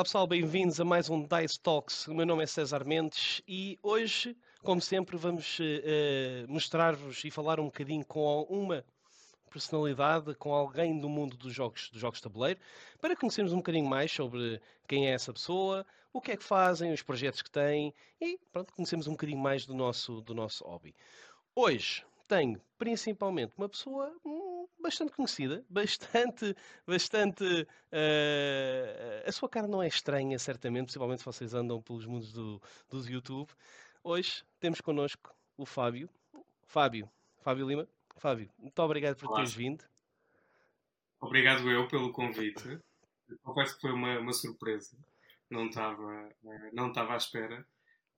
Olá pessoal, bem-vindos a mais um Dice Talks. O meu nome é César Mendes e hoje, como sempre, vamos uh, mostrar-vos e falar um bocadinho com uma personalidade, com alguém do mundo dos jogos, dos jogos de tabuleiro, para conhecermos um bocadinho mais sobre quem é essa pessoa, o que é que fazem, os projetos que têm e pronto, conhecemos um bocadinho mais do nosso, do nosso hobby. Hoje tenho principalmente uma pessoa bastante conhecida, bastante, bastante. Uh, a sua cara não é estranha, certamente, principalmente se vocês andam pelos mundos do, do YouTube. Hoje temos connosco o Fábio. Fábio, Fábio Lima. Fábio, muito obrigado por Olá. teres vindo. Obrigado eu pelo convite. Confesso que foi uma, uma surpresa. Não estava, eh, não estava à espera.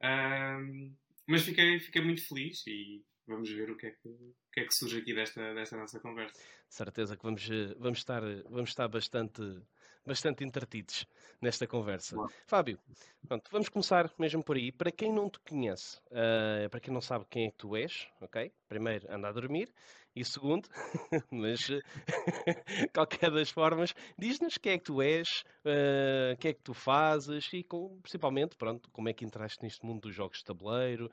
Uh, mas fiquei, fiquei muito feliz e vamos ver o que é que, o que, é que surge aqui desta, desta nossa conversa. Certeza que vamos, eh, vamos, estar, vamos estar bastante, bastante entretidos nesta conversa. Fábio, pronto, vamos começar mesmo por aí. Para quem não te conhece, uh, para quem não sabe quem é que tu és, ok? Primeiro, anda a dormir. E segundo, mas qualquer das formas, diz-nos quem é que tu és, uh, o que é que tu fazes e com, principalmente, pronto, como é que entraste neste mundo dos jogos de tabuleiro,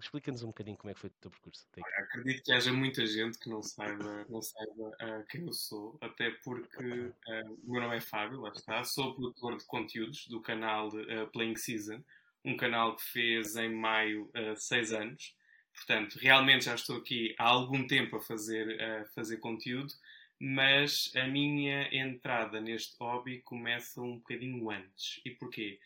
Explica-nos um bocadinho como é que foi o teu percurso. Olha, acredito que haja muita gente que não saiba, não saiba uh, quem eu sou, até porque uh, o meu nome é Fábio, lá está, sou produtor de conteúdos do canal uh, Playing Season, um canal que fez em maio seis anos. Portanto, realmente já estou aqui há algum tempo a fazer, a fazer conteúdo, mas a minha entrada neste hobby começa um bocadinho antes. E porquê?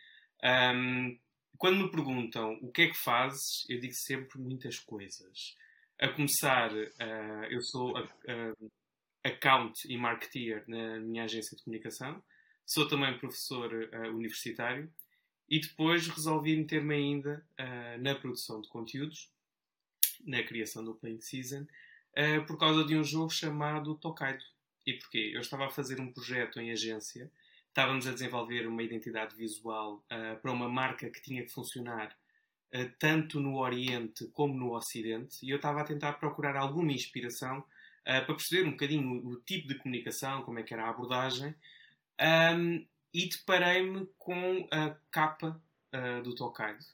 Um, quando me perguntam o que é que fazes, eu digo sempre muitas coisas. A começar, uh, eu sou uh, account e marketeer na minha agência de comunicação, sou também professor uh, universitário e depois resolvi meter-me ainda na produção de conteúdos, na criação do Playing Season, por causa de um jogo chamado Tokaido. E porquê? Eu estava a fazer um projeto em agência estávamos a desenvolver uma identidade visual uh, para uma marca que tinha que funcionar uh, tanto no Oriente como no Ocidente e eu estava a tentar procurar alguma inspiração uh, para perceber um bocadinho o, o, tipo de comunicação, como é que era a abordagem um, e deparei-me com a capa do Tokaido.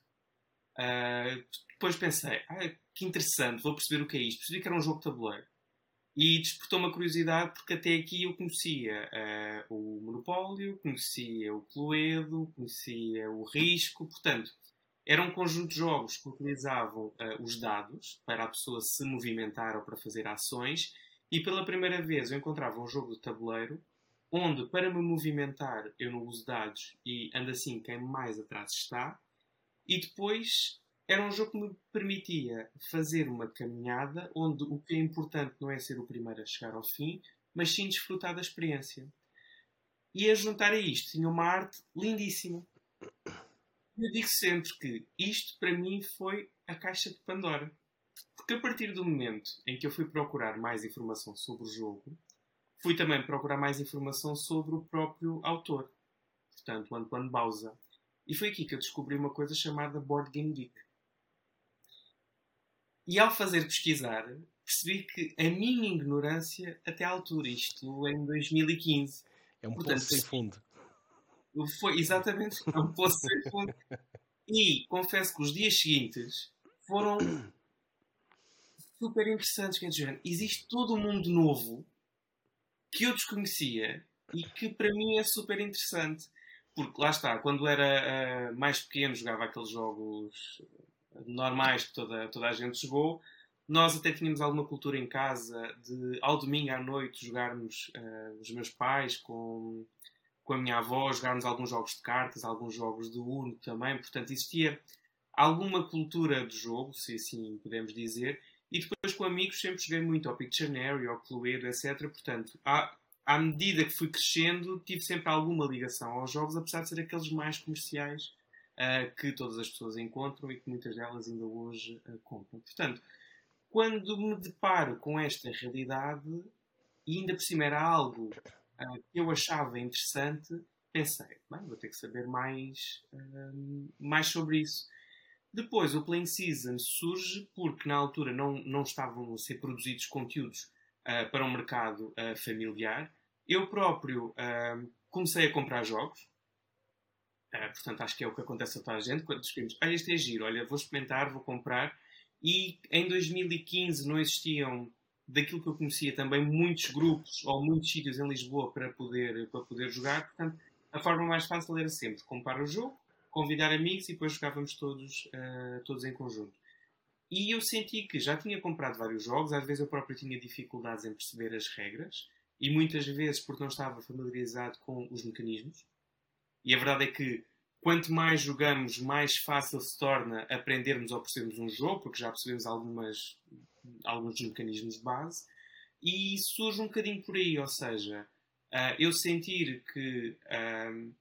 depois pensei, ah, que interessante, vou perceber o que é isto. Percebi que era um jogo de tabuleiro. E despertou uma curiosidade porque até aqui eu conhecia uh, o Monopólio, conhecia o Cluedo, conhecia o Risco, portanto, era um conjunto de jogos que utilizavam uh, os dados para a pessoa se movimentar ou para fazer ações, e pela primeira vez eu encontrava um jogo de tabuleiro onde, para me movimentar, eu não uso dados e ando assim quem mais atrás está, e depois era um jogo que me permitia fazer uma caminhada onde o que é importante não é ser o primeiro a chegar ao fim, mas sim desfrutar da experiência. E a juntar a isto tinha uma arte lindíssima. Eu digo sempre que isto para mim foi a caixa de Pandora. Porque a partir do momento em que eu fui procurar mais informação sobre o jogo, fui também procurar mais informação sobre o próprio autor, portanto, Antoine Bauza. E foi aqui que eu descobri uma coisa chamada Board Game Geek. E ao fazer pesquisar, percebi que a minha ignorância até à altura, isto em 2015. É um Portanto, poço sem fundo. Foi, exatamente, é um poço sem fundo. E confesso que os dias seguintes foram super interessantes. Quer dizer, existe todo um mundo novo que eu desconhecia e que para mim é super interessante. Porque lá está, quando era uh, mais pequeno jogava aqueles jogos normais que toda, toda a gente jogou. Nós até tínhamos alguma cultura em casa de, ao domingo à noite, jogarmos uh, os meus pais com, com a minha avó, jogarmos alguns jogos de cartas, alguns jogos de Uno também. Portanto, existia alguma cultura de jogo, se assim podemos dizer. E depois com amigos sempre joguei muito ao Pictionary, ao Cluedo, etc. Portanto, à, à medida que fui crescendo, tive sempre alguma ligação aos jogos, apesar de ser aqueles mais comerciais que todas as pessoas encontram e que muitas delas ainda hoje uh, compram. Portanto, quando me deparo com esta realidade, e ainda por cima era algo uh, que eu achava interessante, pensei, bem, vou ter que saber mais, mais sobre isso. Depois, o Playing Season surge porque na altura não, não estavam a ser produzidos conteúdos uh, para um mercado uh, familiar. Eu próprio uh, comecei a comprar jogos, Uh, portanto, acho que é o que acontece a toda a gente. Quando descobrimos, ah, este é giro, olha, vou experimentar, vou comprar. E em 2015 não existiam, daquilo que eu conhecia, também muitos grupos ou muitos sítios em Lisboa para poder, para poder jogar. Portanto, a forma mais fácil era sempre comprar o jogo, convidar amigos e depois jogávamos todos, uh, todos em conjunto. E eu senti que já tinha comprado vários jogos, às vezes eu próprio tinha dificuldades em perceber as regras, e muitas vezes porque não estava familiarizado com os mecanismos. E a verdade é que quanto mais jogamos, mais fácil se torna aprendermos ou percebermos um jogo, porque já percebemos algumas, alguns mecanismos de base. E surge um bocadinho por aí, ou seja, uh, eu sentir que uh,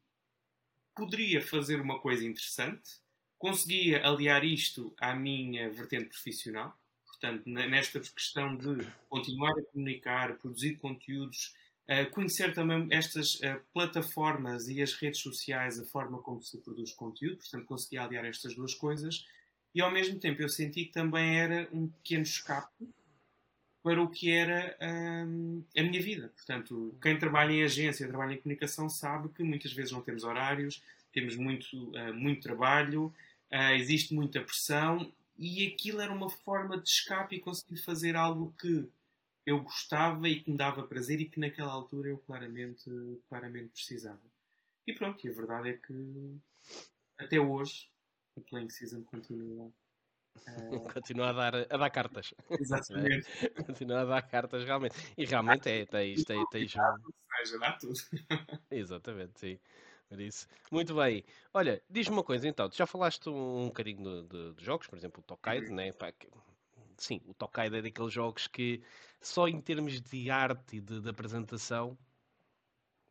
poderia fazer uma coisa interessante, conseguia aliar isto à minha vertente profissional, portanto, nesta questão de continuar a comunicar, produzir conteúdos, uh, conhecer também estas uh, plataformas e as redes sociais, a forma como se produz conteúdo, portanto, conseguia aliar estas duas coisas, e ao mesmo tempo eu senti que também era um pequeno escape para o que era um, a minha vida. Portanto, quem trabalha em agência, trabalha em comunicação, sabe que muitas vezes não temos horários, temos muito, uh, muito trabalho, uh, existe muita pressão e aquilo era uma forma de escape e conseguir fazer algo que eu gostava e que me dava prazer e que naquela altura eu claramente, claramente precisava. E pronto, e a verdade é que até hoje o Playing Season continua. Uh... Continua a dar, a dar cartas. Exatamente. continua a dar cartas realmente. E realmente é, tens, tens, tens... Seja, dá tudo. Exatamente, sim. Por isso. Muito bem. Olha, diz-me uma coisa então. Tu já falaste um, bocadinho de, de, de jogos, por exemplo, o Tokaido, uhum. né? Pá, que, sim, o Tokaido é daqueles jogos que só em termos de arte e de, de apresentação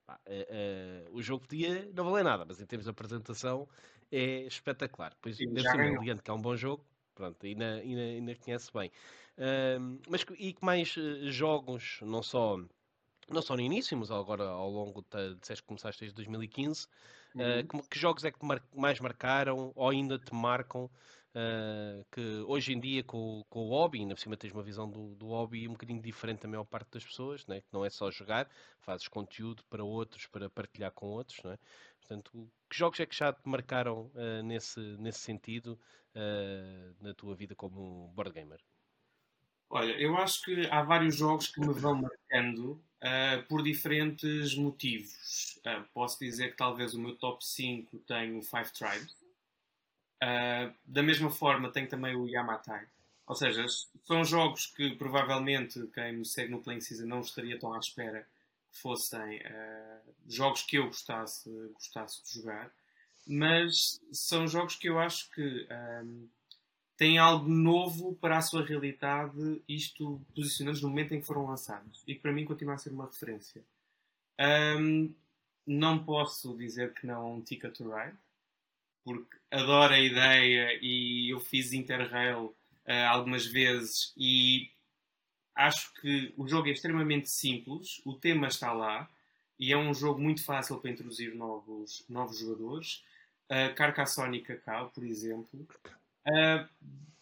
pá, uh, uh, o jogo podia não valer nada, mas em termos de apresentação é espetacular. Pois deve ser que é um bom jogo, pronto, ainda, ainda, ainda conhece bem. Uh, mas e que mais eh, jogos, não só não só no início, mas agora ao longo, de, disseste que começaste desde 2015, uhum. uh, que, que, jogos é que te mar, mais marcaram ou ainda te marcam? Uh, que hoje em dia com, com o hobby, ainda por cima tens uma visão do, do hobby um bocadinho diferente da maior parte das pessoas, né? que não é só jogar, fazes conteúdo para outros, para partilhar com outros. Né? Portanto, que jogos é que já te marcaram uh, nesse, nesse sentido na tua vida como board gamer? Olha, eu acho que há vários jogos que me vão marcando uh, por diferentes motivos. Uh, posso dizer que talvez o meu top 5 tem o Five Tribes. Uh, da mesma forma, tem também o Yamatai. Ou seja, são jogos que provavelmente quem me segue no Playing Season não estaria tão à espera que fossem jogos que eu gostasse, gostasse de jogar. Mas são jogos que eu acho que têm algo novo para a sua realidade, isto posicionando no momento em que foram lançados. E que para mim continua a ser uma referência. Um, não posso dizer que não um Ticket to Ride, porque adoro a ideia e eu fiz Interrail uh, algumas vezes e acho que o jogo é extremamente simples, o tema está lá e é um jogo muito fácil para introduzir novos, novos jogadores. Uh, Carcassonne e Cacau, por exemplo, Uh,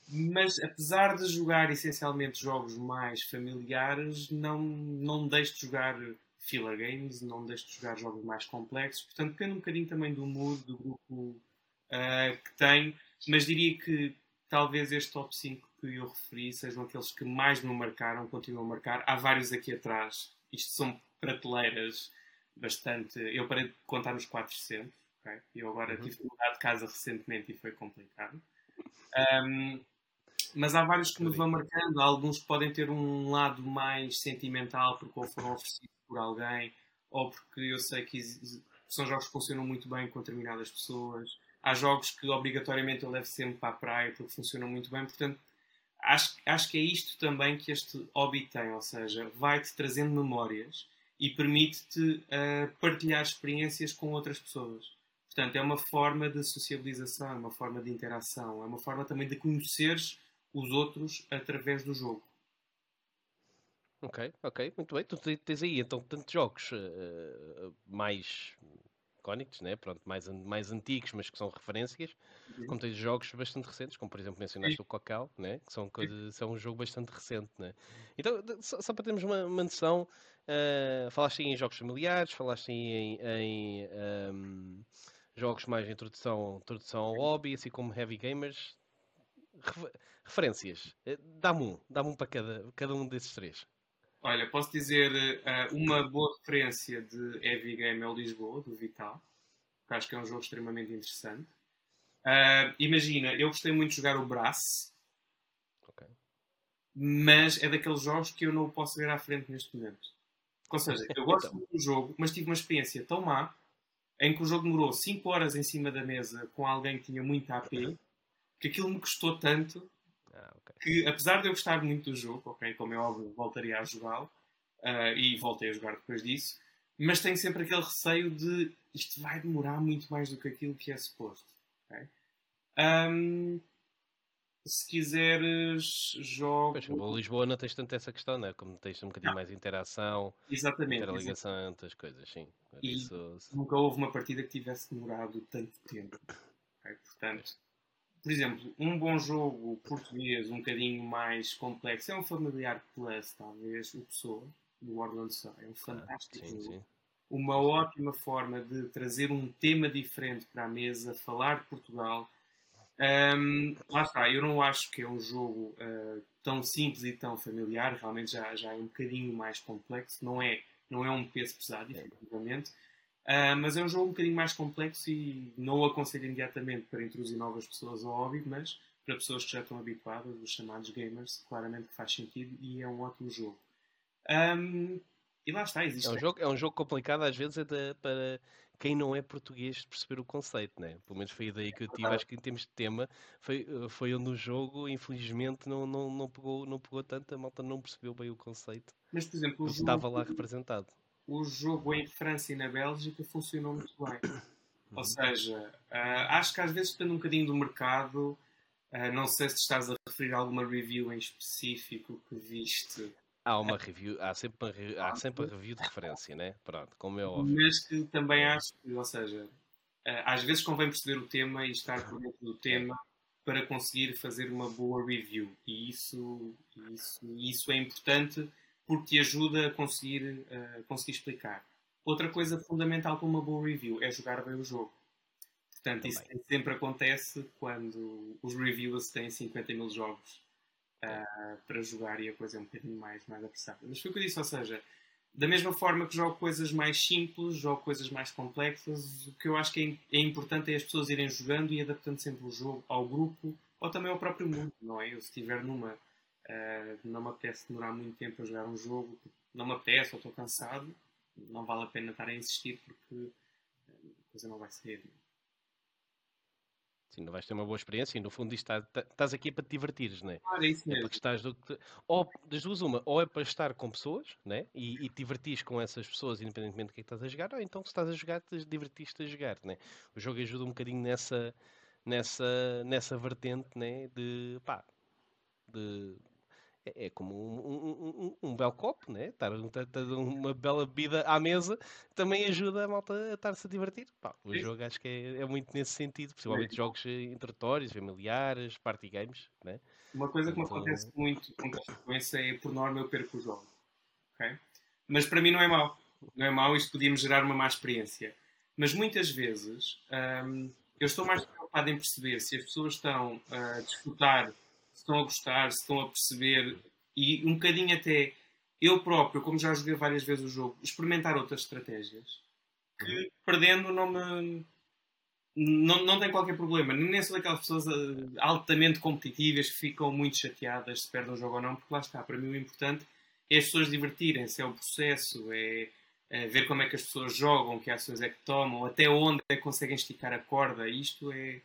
mas apesar de jogar essencialmente jogos mais familiares, não, não deixo de jogar filler games, não deixo de jogar jogos mais complexos. Portanto, depende um bocadinho também do mood, do grupo uh, que tenho, mas diria que talvez este top 5 que eu referi sejam aqueles que mais me marcaram, continuam a marcar. Há vários aqui atrás, isto são prateleiras bastante. Eu parei de contar nos 400, okay? eu agora uhum. tive que mudar de casa recentemente e foi complicado. Um, mas há vários que me vão marcando. Há alguns que podem ter um lado mais sentimental porque ou foram oferecidos por alguém ou porque eu sei que são jogos que funcionam muito bem com determinadas pessoas. Há jogos que obrigatoriamente eu levo sempre para a praia porque funcionam muito bem. Portanto, acho, acho que é isto também que este hobby tem, ou seja, vai-te trazendo memórias e permite-te uh, partilhar experiências com outras pessoas. Portanto, é uma forma de sociabilização, é uma forma de interação, é uma forma também de conheceres os outros através do jogo. Ok, ok, muito bem. Tu tens aí então tantos jogos uh, mais icónicos, né? Pronto, mais, mais antigos, mas que são referências, uhum. como tens jogos bastante recentes, como por exemplo mencionaste Sim. o Cocau, né? que são, coisas, são um jogo bastante recente. Né? Então, só, só para termos uma, uma noção, uh, falaste em jogos familiares, falaste em, em um, jogos mais de introdução, introdução ao hobby, assim como heavy gamers. Referências. Eh, dá-me um, dá-me um para cada, cada um desses três. Olha, posso dizer uh, uma boa referência de Heavy Game é o Lisboa, do Vital, que acho que é um jogo extremamente interessante. Uh, imagina, eu gostei muito de jogar o Brass, okay. mas é daqueles jogos que eu não posso ver à frente neste momento. Ou seja, eu gosto então. muito do jogo, mas tive uma experiência tão má em que o jogo demorou 5 horas em cima da mesa com alguém que tinha muita AP, que aquilo me custou tanto ah, okay. que, apesar de eu gostar muito do jogo, ok, como é óbvio, voltaria a jogá-lo uh, e voltei a jogar depois disso, mas tenho sempre aquele receio de isto vai demorar muito mais do que aquilo que é suposto. Okay? Um, se quiseres, jogo. Pois, Lisboa não tens tanto essa questão, né? Como tens um bocadinho não. mais interação, exatamente, interligação, outras coisas, sim. Isso... nunca houve uma partida que tivesse demorado tanto tempo. Okay? Portanto, por exemplo, um bom jogo português um bocadinho mais complexo é um Familiar Plus, talvez, o Pessoa, do Orlando Sun. É um ah, fantástico ah, sim, jogo. Sim. Uma ótima forma de trazer um tema diferente para a mesa, falar de Portugal. Um, lá está, eu não acho que é um jogo uh, tão simples e tão familiar, realmente já, já é um bocadinho mais complexo, não é, não é um peso pesado, é. Uh, mas é um jogo um bocadinho mais complexo e não o aconselho imediatamente para introduzir novas pessoas ao hobby, mas para pessoas que já estão habituadas, os chamados gamers, claramente faz sentido e é um ótimo jogo. Um, e lá está, existe. É um jogo, é um jogo complicado às vezes é para quem não é português perceber o conceito, né? Pelo menos foi a ideia que eu tive. Acho que em termos de tema foi, foi onde o jogo, infelizmente, não, não, não, pegou, não pegou tanto, a malta não percebeu bem o conceito. Mas, por exemplo, o jogo... estava lá representado o jogo em França e na Bélgica funcionou muito bem. Ou uhum. seja, uh, acho que às vezes depende um bocadinho do mercado. Uh, não sei se estás a referir a alguma review em específico que viste. Há uma review, há sempre, há sempre a review de referência, né? Pronto, como é óbvio. Mas que também acho que, ou seja, às vezes convém perceber o tema e estar por dentro do tema para conseguir fazer uma boa review. E isso, isso, isso é importante porque te ajuda a conseguir, uh, conseguir explicar. Outra coisa fundamental para uma boa review é jogar bem o jogo. Portanto, Também. isso sempre acontece quando os reviewers têm 50 mil jogos uh, para jogar e a coisa é um bocadinho mais, mais apressada. Mas foi o que eu disse, ou seja, da mesma forma que jogo coisas mais simples, jogo coisas mais complexas, o que eu acho que é, é importante é as pessoas irem jogando e adaptando sempre o jogo ao grupo ou também ao próprio mundo, não é? Eu se estiver numa Uh, não me apetece demorar muito tempo a jogar um jogo, não me apetece ou estou cansado, não vale a pena estar a insistir porque a coisa não vai ser. Sim, não vais ter uma boa experiência e no fundo isto está, estás aqui para te divertires, não é? Ah, é isso mesmo. É estás do, ou das duas uma, ou é para estar com pessoas né? e, e te divertires com essas pessoas independentemente do que, é que estás a jogar, ou então se estás a jogar, te divertiste a jogar, né? O jogo ajuda um bocadinho nessa, nessa, nessa vertente né? de pá, de é, é como um, um, um, belo copo, né? Estar uma bela bebida à mesa também ajuda a malta a estar-se a divertir. Pá, o jogo acho que é, é, muito nesse sentido, principalmente jogos eh, introdutórios, familiares, party games. Né? Uma coisa que me acontece muito com frequência é, por norma, eu perco o jogo. Okay? Mas para mim não é mau. Não é mau, isto podia-me gerar uma má experiência. Mas muitas vezes hum, eu estou mais preocupado em perceber se as pessoas estão a disputar se estão a gostar, se estão a perceber e um bocadinho até eu próprio, como já joguei várias vezes o jogo, experimentar outras estratégias que uhum. perdendo não me não, não tem qualquer problema. Nem sou daquelas pessoas eh, altamente competitivas que ficam muito chateadas se perdem o jogo ou não, porque lá está, para mim o importante é as pessoas divertirem-se, é o processo, é, é, ver como é que as pessoas jogam, que ações é que tomam, até onde é que conseguem esticar a corda. Isto é,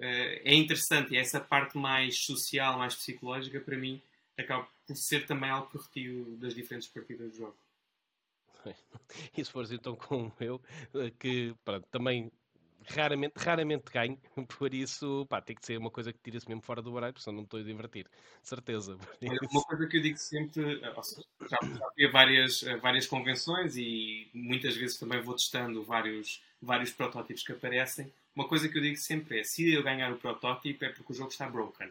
é interessante e essa parte mais social, mais psicológica, para mim, acaba por ser também algo que retiro das diferentes partidas do jogo. E se fores então como eu, eh, que pronto, também raramente, raramente ganho, por isso pá, tem que ser uma coisa que tira-se mesmo fora do baralho, porque senão não estou a divertir, certeza. Uma coisa que eu digo sempre, eh, seja, já, já fui a várias, várias convenções e muitas vezes também vou testando vários, vários protótipos que aparecem. Uma coisa que eu digo sempre é: se eu ganhar o protótipo é porque o jogo está broken.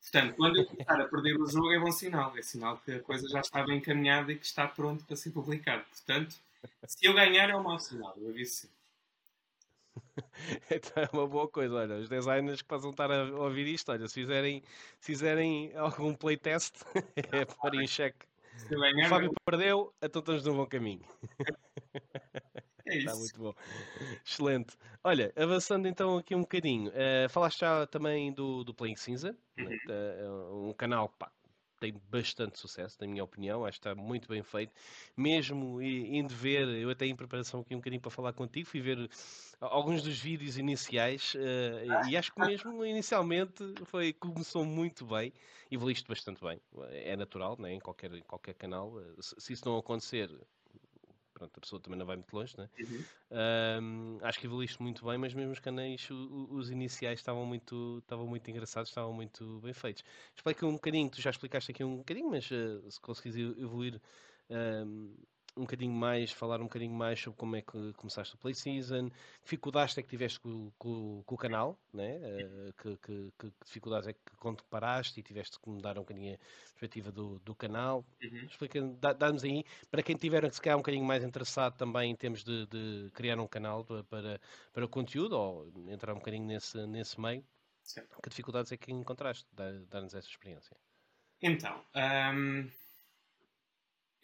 Portanto, quando eu começar a perder o jogo é bom sinal. É sinal que a coisa já está bem encaminhada e que está pronto para ser publicado. Portanto, se eu ganhar é um mau sinal, eu aviso sempre. então é uma boa coisa. Olha, os designers que possam estar a ouvir isto, olha, se fizerem, se fizerem algum playtest, é pôr em xeque. O Fábio perdeu, então estamos no bom caminho. É Está muito bom. Excelente. Olha, avançando então aqui um bocadinho. Uh, falaste já também do, do Playing Cinza, né? uh, um canal pá, tem bastante sucesso, na minha opinião. Acho que está muito bem feito. Mesmo indo ver, eu até em preparação aqui um bocadinho para falar contigo, fui ver alguns dos vídeos iniciais uh, e acho que mesmo inicialmente foi, começou muito bem, evoluíste bastante bem. É natural, né? em, qualquer, em qualquer canal. Se, se isso não acontecer, pronto, a pessoa também não vai muito longe, né? Uhum. Um, acho que evoluíste muito bem, mas mesmo os canais, os, os iniciais estavam muito, estavam muito engraçados, estavam muito bem feitos. Explica um bocadinho, tu já explicaste aqui um bocadinho, mas uh, se conseguires evoluir um, um bocadinho mais, falar um bocadinho mais sobre como é que começaste o Play Season, que dificuldades é que tiveste com, com, com o canal, né? Uh, que, que, que, dificuldades é que quando paraste e tiveste que mudar um bocadinho a perspectiva do, do canal. Uhum. Explica, dá-nos aí, para quem tiver se calhar um bocadinho mais interessado também em termos de, de criar um canal para, para, para conteúdo ou entrar um bocadinho nesse, nesse meio, que dificuldades é que encontraste? Dá-nos essa experiência. Então, um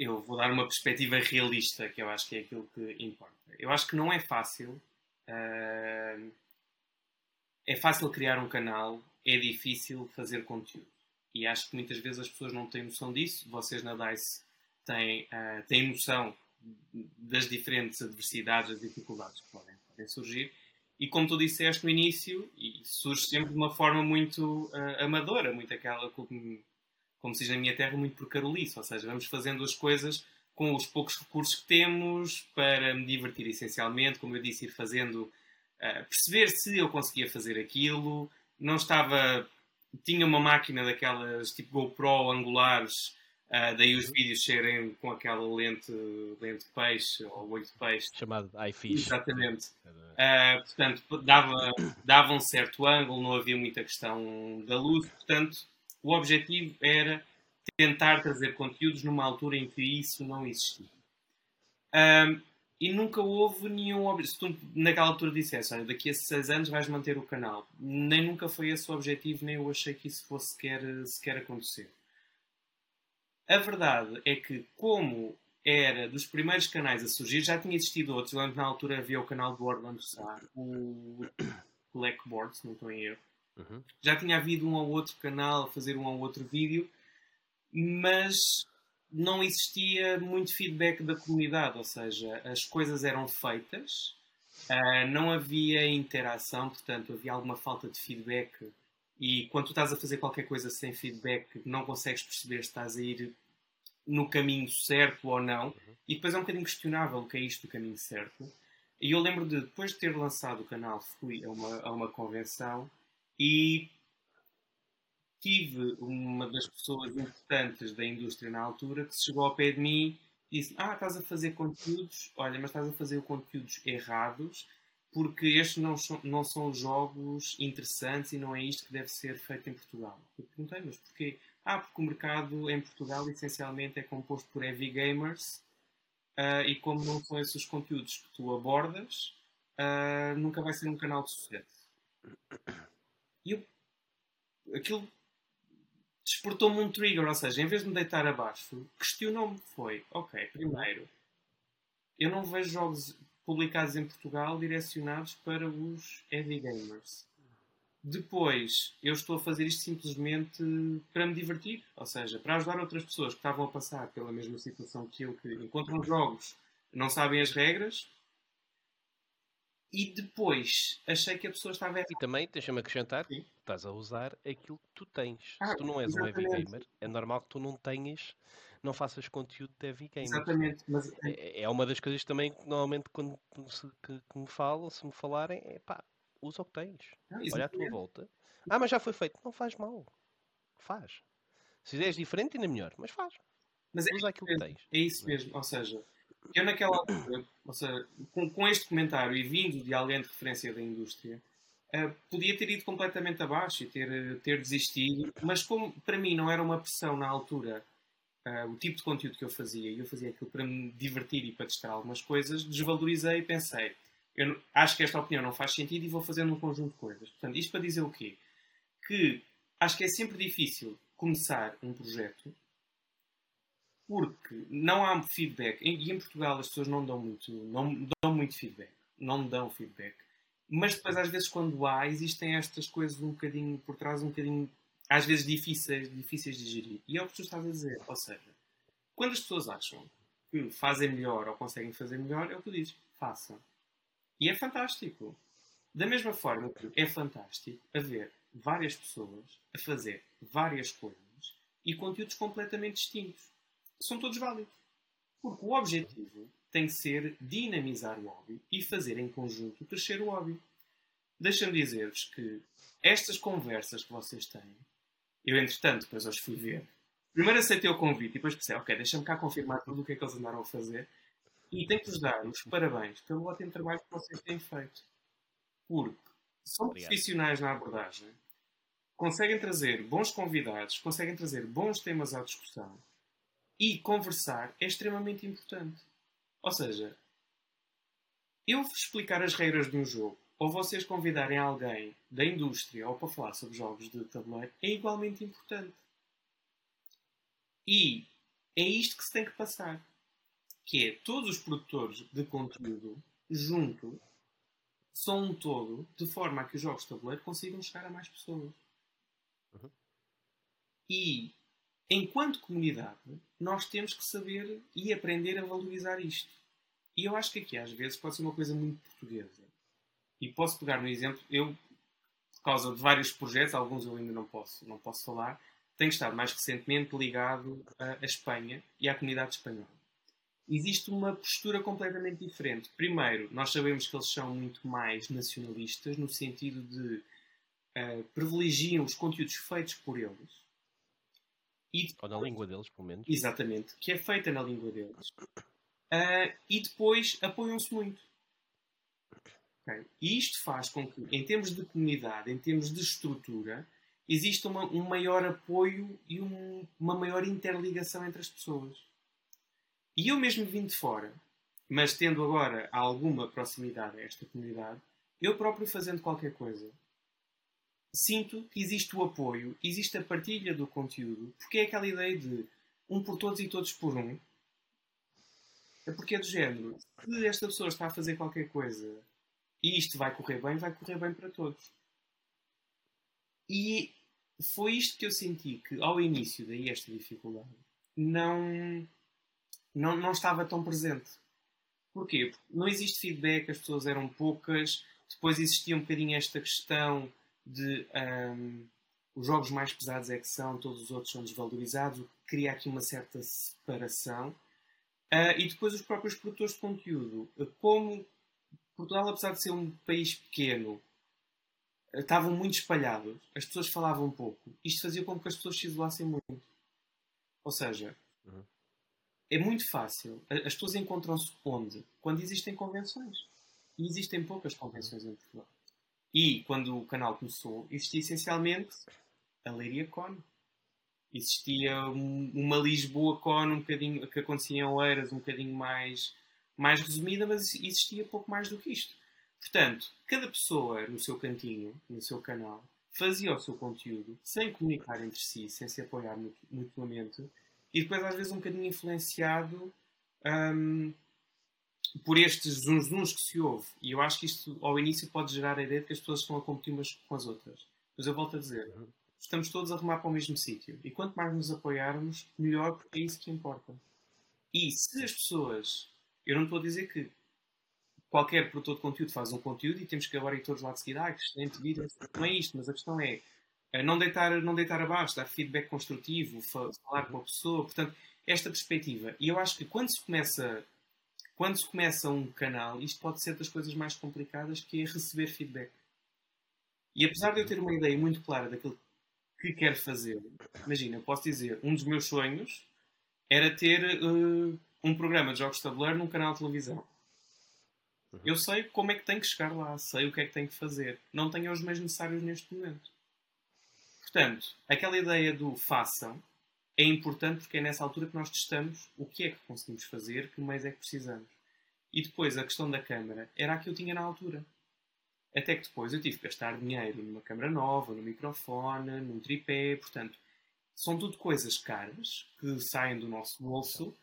eu vou dar uma perspectiva realista, que eu acho que é aquilo que importa. Eu acho que não é fácil. Uh, é fácil criar um canal, é difícil fazer conteúdo. E acho que muitas vezes as pessoas não têm noção disso. Vocês na DICE têm, uh, têm noção das diferentes adversidades, das dificuldades que podem, podem, surgir. E como tu disseste no início, surge sempre de uma forma muito uh, amadora, muito aquela como se diz na minha terra, muito por carolice, ou seja, vamos fazendo as coisas com os poucos recursos que temos para me divertir essencialmente, como eu disse, ir fazendo, uh, perceber se eu conseguia fazer aquilo, não estava, tinha uma máquina daquelas tipo GoPro angulares, uh, daí os vídeos serem com aquela lente, lente de peixe, ou olho de peixe. Chamado iFish. Exatamente. Uh, portanto, dava, dava um certo ângulo, não havia muita questão da luz, portanto, o objetivo era tentar trazer conteúdos numa altura em que isso não existia. Um, e nunca houve nenhum. Se tu naquela altura dissesse, olha, daqui a seis anos vais manter o canal, nem nunca foi esse o objetivo, nem eu achei que isso fosse sequer, sequer acontecer. A verdade é que, como era dos primeiros canais a surgir, já tinha existido outros. Eu lembro na altura havia o canal do Orlando Sá, o Blackboard, se não estou em erro. Uhum. Já tinha havido um ou outro canal a fazer um ou outro vídeo, mas não existia muito feedback da comunidade, ou seja, as coisas eram feitas, uh, não havia interação, portanto havia alguma falta de feedback. E quando tu estás a fazer qualquer coisa sem feedback, não consegues perceber se estás a ir no caminho certo ou não. Uhum. E depois é um bocadinho questionável o que é isto do caminho certo. E eu lembro de, depois de ter lançado o canal, fui a uma, a uma convenção e tive uma das pessoas importantes da indústria na altura que chegou ao pé de mim e disse: Ah, estás a fazer conteúdos, olha, mas estás a fazer conteúdos errados porque estes não são, não são jogos interessantes e não é isto que deve ser feito em Portugal. Eu perguntei, mas porquê? Ah, porque o mercado em Portugal essencialmente é composto por heavy gamers uh, e como não são esses os conteúdos que tu abordas, uh, nunca vai ser um canal de sucesso. E eu, aquilo despertou-me um trigger, ou seja, em vez de me deitar abaixo, questionou-me foi, ok, primeiro, eu não vejo jogos publicados em Portugal direcionados para os heavy gamers. Depois, eu estou a fazer isto simplesmente para me divertir, ou seja, para ajudar outras pessoas que estavam a passar pela mesma situação que eu, que encontram jogos, não sabem as regras, e depois achei que a pessoa estava errada. E também, deixa-me acrescentar, Sim. estás a usar aquilo que tu tens. Ah, Se tu não és exatamente. um heavy gamer, é normal que tu não tenhas, não faças conteúdo de heavy gamer. Exatamente. Mas... É, é uma das coisas também que normalmente quando se, que, que, me falam, se me falarem, é pá, usa o que tens. Ah, Olha à tua volta. Ah, mas já foi feito. Não faz mal. Faz. Se fizeres diferente, ainda melhor, mas faz. Mas é usa aquilo que tens. É isso mesmo. Ou seja, eu naquela altura, ou seja, com, com, este comentário e vindo de alguém de referência da indústria, uh, podia ter ido completamente abaixo e ter, ter desistido, mas como para mim não era uma pressão na altura uh, o tipo de conteúdo que eu fazia, e eu fazia aquilo para me divertir e para testar algumas coisas, desvalorizei e pensei, eu acho que esta opinião não faz sentido e vou fazendo um conjunto de coisas. Portanto, isto para dizer o quê? Que acho que é sempre difícil começar um projeto porque não há feedback. E em Portugal as pessoas não dão muito, não dão muito feedback. Não dão feedback. Mas depois, às vezes, quando há, existem estas coisas um bocadinho por trás, um bocadinho, às vezes, difíceis, difíceis de gerir. E é o que tu estás a dizer. Ou seja, quando as pessoas acham que fazem melhor ou conseguem fazer melhor, é o que tu dizes. Façam. E é fantástico. Da mesma forma que é fantástico haver várias pessoas a fazer várias coisas e conteúdos completamente distintos. São todos válidos. Porque o objetivo tem que ser dinamizar o hobby e fazer em conjunto crescer o hobby. Deixa-me dizer-vos que estas conversas que vocês têm, eu entretanto depois os fui ver. Primeiro aceitei o convite e depois pensei, ok, deixa-me cá confirmar tudo o que é que eles andaram a fazer. E tenho que vos dar os parabéns pelo ótimo trabalho que vocês têm feito. Porque são Obrigado. profissionais na abordagem, conseguem trazer bons convidados, conseguem trazer bons temas à discussão e conversar é extremamente importante. Ou seja, eu explicar as regras de um jogo ou vocês convidarem alguém da indústria ou para falar sobre jogos de tabuleiro é igualmente importante. E é isto que se tem que passar. Que é todos os produtores de conteúdo junto são um todo de forma a que os jogos de tabuleiro consigam chegar a mais pessoas. Uhum. E, enquanto comunidade, nós temos que saber e aprender a valorizar isto. E eu acho que aqui, às vezes, pode ser uma coisa muito portuguesa. E posso pegar no exemplo, eu, por causa de vários projetos, alguns eu ainda não posso, não posso falar, tenho estado mais recentemente ligado à Espanha e à comunidade espanhola existe uma postura completamente diferente. Primeiro, nós sabemos que eles são muito mais nacionalistas, no sentido de uh, privilegiam os conteúdos feitos por eles. E, Ou na língua deles, pelo menos. Exatamente, que é feita na língua deles. Uh, e depois apoiam-se muito. Okay? E isto faz com que, em termos de comunidade, em termos de estrutura, exista uma, um maior apoio e um, uma maior interligação entre as pessoas. E eu mesmo vim de fora, mas tendo agora alguma proximidade a esta comunidade, eu próprio fazendo qualquer coisa, sinto que existe o apoio, existe a partilha do conteúdo, porque é aquela ideia de um por todos e todos por um. É porque é do género. Se esta pessoa está a fazer qualquer coisa e isto vai correr bem, vai correr bem para todos. E foi isto que eu senti que ao início daí esta dificuldade não não, não estava tão presente. Porquê? Porque não existe feedback, as pessoas eram poucas, depois existia um bocadinho esta questão de um, os jogos mais pesados é que são, todos os outros são desvalorizados, o que cria aqui uma certa separação. Uh, e depois os próprios produtores de conteúdo. Como Portugal, apesar de ser um país pequeno, estavam muito espalhados, as pessoas falavam pouco. Isto fazia com que as pessoas se isolassem muito. Ou seja, uhum é muito fácil. As pessoas encontram-se onde? Quando existem convenções. E existem poucas convenções em Portugal. E quando o canal começou, existia essencialmente a Leiria Con. Existia uma Lisboa Con um bocadinho, que acontecia em Oeiras, um bocadinho mais, mais resumida, mas existia pouco mais do que isto. Portanto, cada pessoa no seu cantinho, no seu canal, fazia o seu conteúdo sem comunicar entre si, sem se apoiar mutuamente e depois às vezes um bocadinho influenciado um, por estes zuns zuns que se ouve. E eu acho que isto ao início pode gerar a ideia de que as pessoas estão a competir umas com as outras. Mas eu volto a dizer, uhum. estamos todos a remar para o mesmo sítio. E quanto mais nos apoiarmos, melhor, porque é isso que importa. E se as pessoas. Eu não estou a dizer que qualquer produtor de conteúdo faz um conteúdo e temos que agora ir todos lá de seguir, ah, que excelente vida. Não é isto, mas a questão é não deitar, não deitar abaixo, dar feedback construtivo, falar com a pessoa. Portanto, esta perspectiva. E eu acho que quando se começa quando se começa um canal, isto pode ser das coisas mais complicadas, que é receber feedback. E apesar de eu ter uma ideia muito clara daquilo que quero fazer, imagina, eu posso dizer, um dos meus sonhos era ter uh, um programa de jogos de tabuleiro num canal de televisão. Uhum. Eu sei como é que tenho que chegar lá, sei o que é que tenho que fazer. Não tenho os meios necessários neste momento. Portanto, aquela ideia do façam é importante porque é nessa altura que nós testamos o que é que conseguimos fazer, que meios é que precisamos. E depois a questão da câmara era a que eu tinha na altura. Até que depois eu tive que gastar dinheiro numa câmara nova, no microfone, num tripé, portanto, são tudo coisas caras que saem do nosso bolso.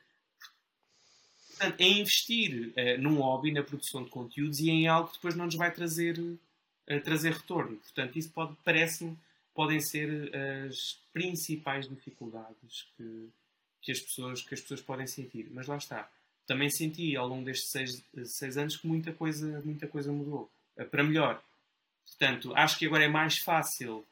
Portanto, é investir uh, num hobby, na produção de conteúdos e em algo que depois não nos vai trazer, uh, trazer retorno. Portanto, isso pode, parece-me, podem ser as principais dificuldades que, que, as pessoas, que as pessoas podem sentir. Mas lá está. Também senti ao longo destes seis, seis anos que muita coisa, muita coisa mudou. Uh, para melhor. Portanto, acho que agora é mais fácil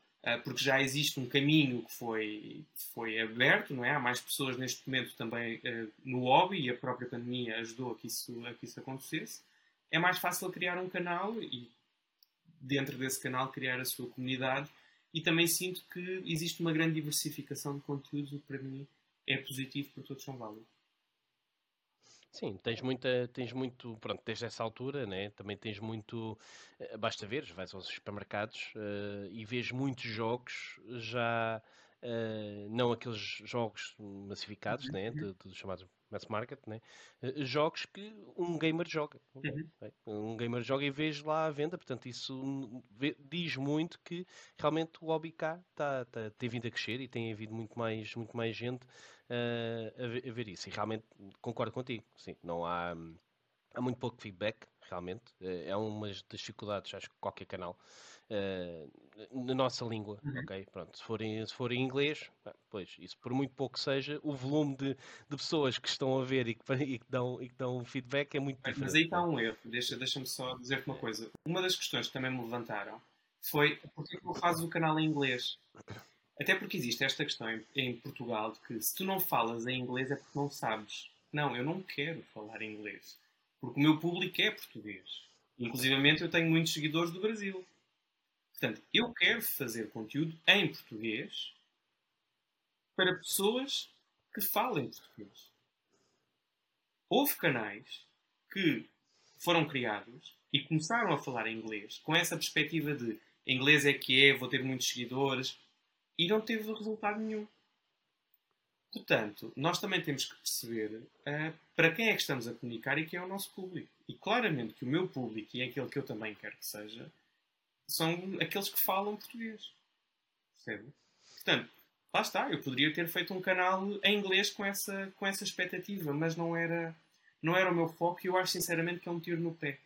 porque já existe um caminho que foi, foi aberto, não é? Há mais pessoas neste momento também no hobby e a própria pandemia ajudou a que, isso, a que isso acontecesse. É mais fácil criar um canal e, dentro desse canal, criar a sua comunidade. E também sinto que existe uma grande diversificação de conteúdos, o que para mim é positivo, porque todos são válidos. Sim, tens muita, tens muito, pronto, desde essa altura, né, também tens muito, eh, basta ver, vais aos supermercados uh, e vês muitos jogos já, uh, não aqueles jogos massificados, né, uhum. de, de chamados mass market, né, uh, jogos que um gamer joga, uhum. né, um gamer joga e vês lá à venda, portanto isso diz muito que realmente o hobby cá tá, tá, tem vindo a crescer e tem havido muito mais, muito mais gente uh, a, ver, a, ver, isso. E realmente concordo contigo. Sim, não há, há muito pouco feedback, realmente. Uh, é uma das dificuldades, acho que qualquer canal. Uh, na nossa língua, uhum. ok? Pronto, se for, em, se for em inglês, pois, isso por muito pouco seja, o volume de, de pessoas que estão a ver e que, e que, dão, e que dão feedback é muito diferente. Mas aí está um erro, deixa-me deixa só dizer-te uma coisa. Uma das questões que também me levantaram foi porque não fazes o canal em inglês? Até porque existe esta questão em, em, Portugal de que se tu não falas em inglês é porque não sabes. Não, eu não quero falar inglês. Porque o meu público é português. Inclusive eu tenho muitos seguidores do Brasil. Portanto, eu quero fazer conteúdo em português para pessoas que falem português. Houve canais que foram criados e começaram a falar inglês com essa perspectiva de inglês é que é, vou ter muitos seguidores, e não teve resultado nenhum. Portanto, nós também temos que perceber uh, para quem é que estamos a comunicar e quem é o nosso público. E claramente que o meu público, e é aquele que eu também quero que seja, são aqueles que falam português. Percebe? Portanto, lá está. Eu poderia ter feito um canal em inglês com essa, com essa expectativa, mas não era, não era o meu foco e eu acho sinceramente que é um tiro no pé.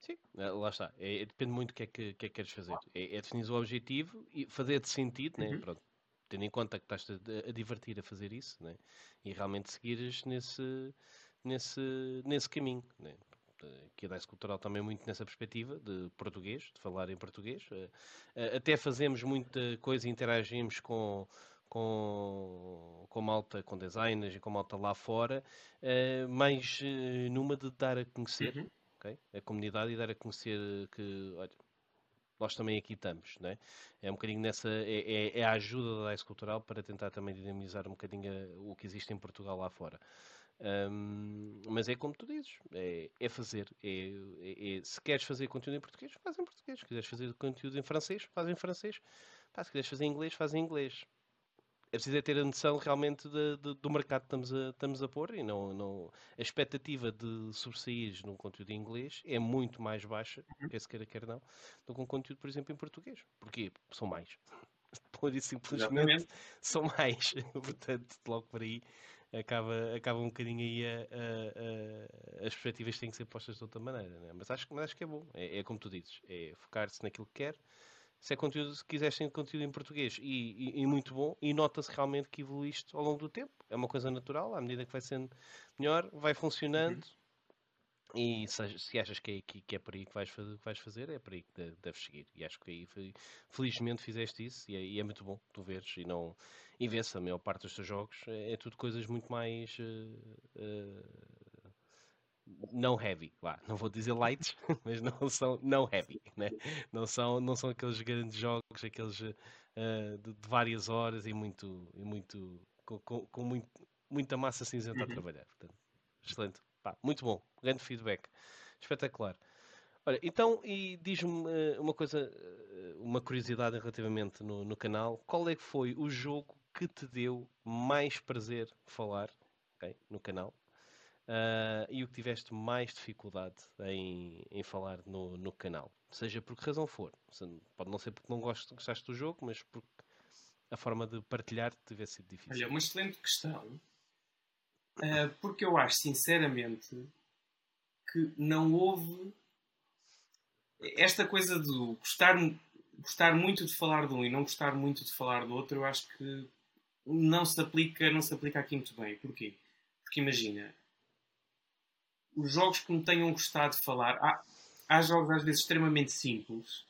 Sim, eh, lá está. É, depende muito do que é que, que, é que queres fazer. É, é definir o objetivo e fazer de sentido, né? Uhum. Pronto, tendo em conta que estás a, a, divertir a fazer isso né? e realmente seguires nesse, nesse, nesse caminho. Né? Que a DICE Cultural também muito nessa perspectiva de português, de falar em português. Eh, eh, até fazemos muita coisa interagimos com, com, com malta, com designers e com malta lá fora, mas numa de dar a conhecer. Uhum okay? a comunidade e dar a conhecer que, olha, nós também aqui estamos, não é? É um bocadinho nessa, é, é, é a ajuda da DICE Cultural para tentar também dinamizar um bocadinho o que existe em Portugal lá fora. Um, mas é como tu dizes, é, é fazer. É, é, é, se queres fazer conteúdo em português, faz em português. Se quiseres fazer conteúdo em francês, faz em francês. Pá, se quiseres fazer em inglês, faz em inglês é preciso é ter a noção realmente de, de, do mercado que estamos a, estamos a pôr e não, não, a expectativa de sobressair num conteúdo em inglês é muito mais baixa, uhum. quer se queira, quer não, do que um conteúdo, por exemplo, em português. Porquê? São mais. Por isso, simplesmente, Exatamente. são mais. Portanto, logo por aí, acaba, acaba um bocadinho aí a, a, a, as perspectivas têm que ser postas de outra maneira. Né? Mas, acho, mas acho que é bom. É, é como tu dizes, é focar-se naquilo que quer se é conteúdo, se quiseres ter conteúdo em português e, e, e muito bom, e nota-se realmente que evoluíste ao longo do tempo. É uma coisa natural, à medida que vai sendo melhor, vai funcionando. Uhum. E se, se, achas que é, que, que é por aí que vais, fazer, que vais fazer, é por aí que deves seguir. E acho que aí foi, felizmente fizeste isso e é, e é, muito bom tu veres e não e vê-se a maior parte dos teus jogos é, é tudo coisas muito mais uh, uh, não heavy, vá, não vou dizer light, mas não são não heavy, né? não, são, não são aqueles grandes jogos, aqueles uh, de, de, várias horas e muito, e muito com, com, com muito, muita massa cinzenta a uhum. trabalhar. Portanto, excelente, Pá, muito bom, grande feedback, espetacular. Olha, então, e diz-me uh, uma coisa, uh, uma curiosidade relativamente no, no canal, qual é que foi o jogo que te deu mais prazer falar okay, no canal? uh, e o que tiveste mais dificuldade em, em falar no, no canal? Seja por que razão for. Pode não ser porque não gostaste do jogo, mas porque a forma de partilhar tivesse sido difícil. Olha, uma excelente questão. Uh, porque eu acho, sinceramente, que não houve esta coisa do gostar, gostar muito de falar de um e não gostar muito de falar do outro, eu acho que não se aplica, não se aplica aqui muito bem. Porquê? Porque imagina, os jogos que me tenham gostado de falar, há, há jogos às vezes extremamente simples,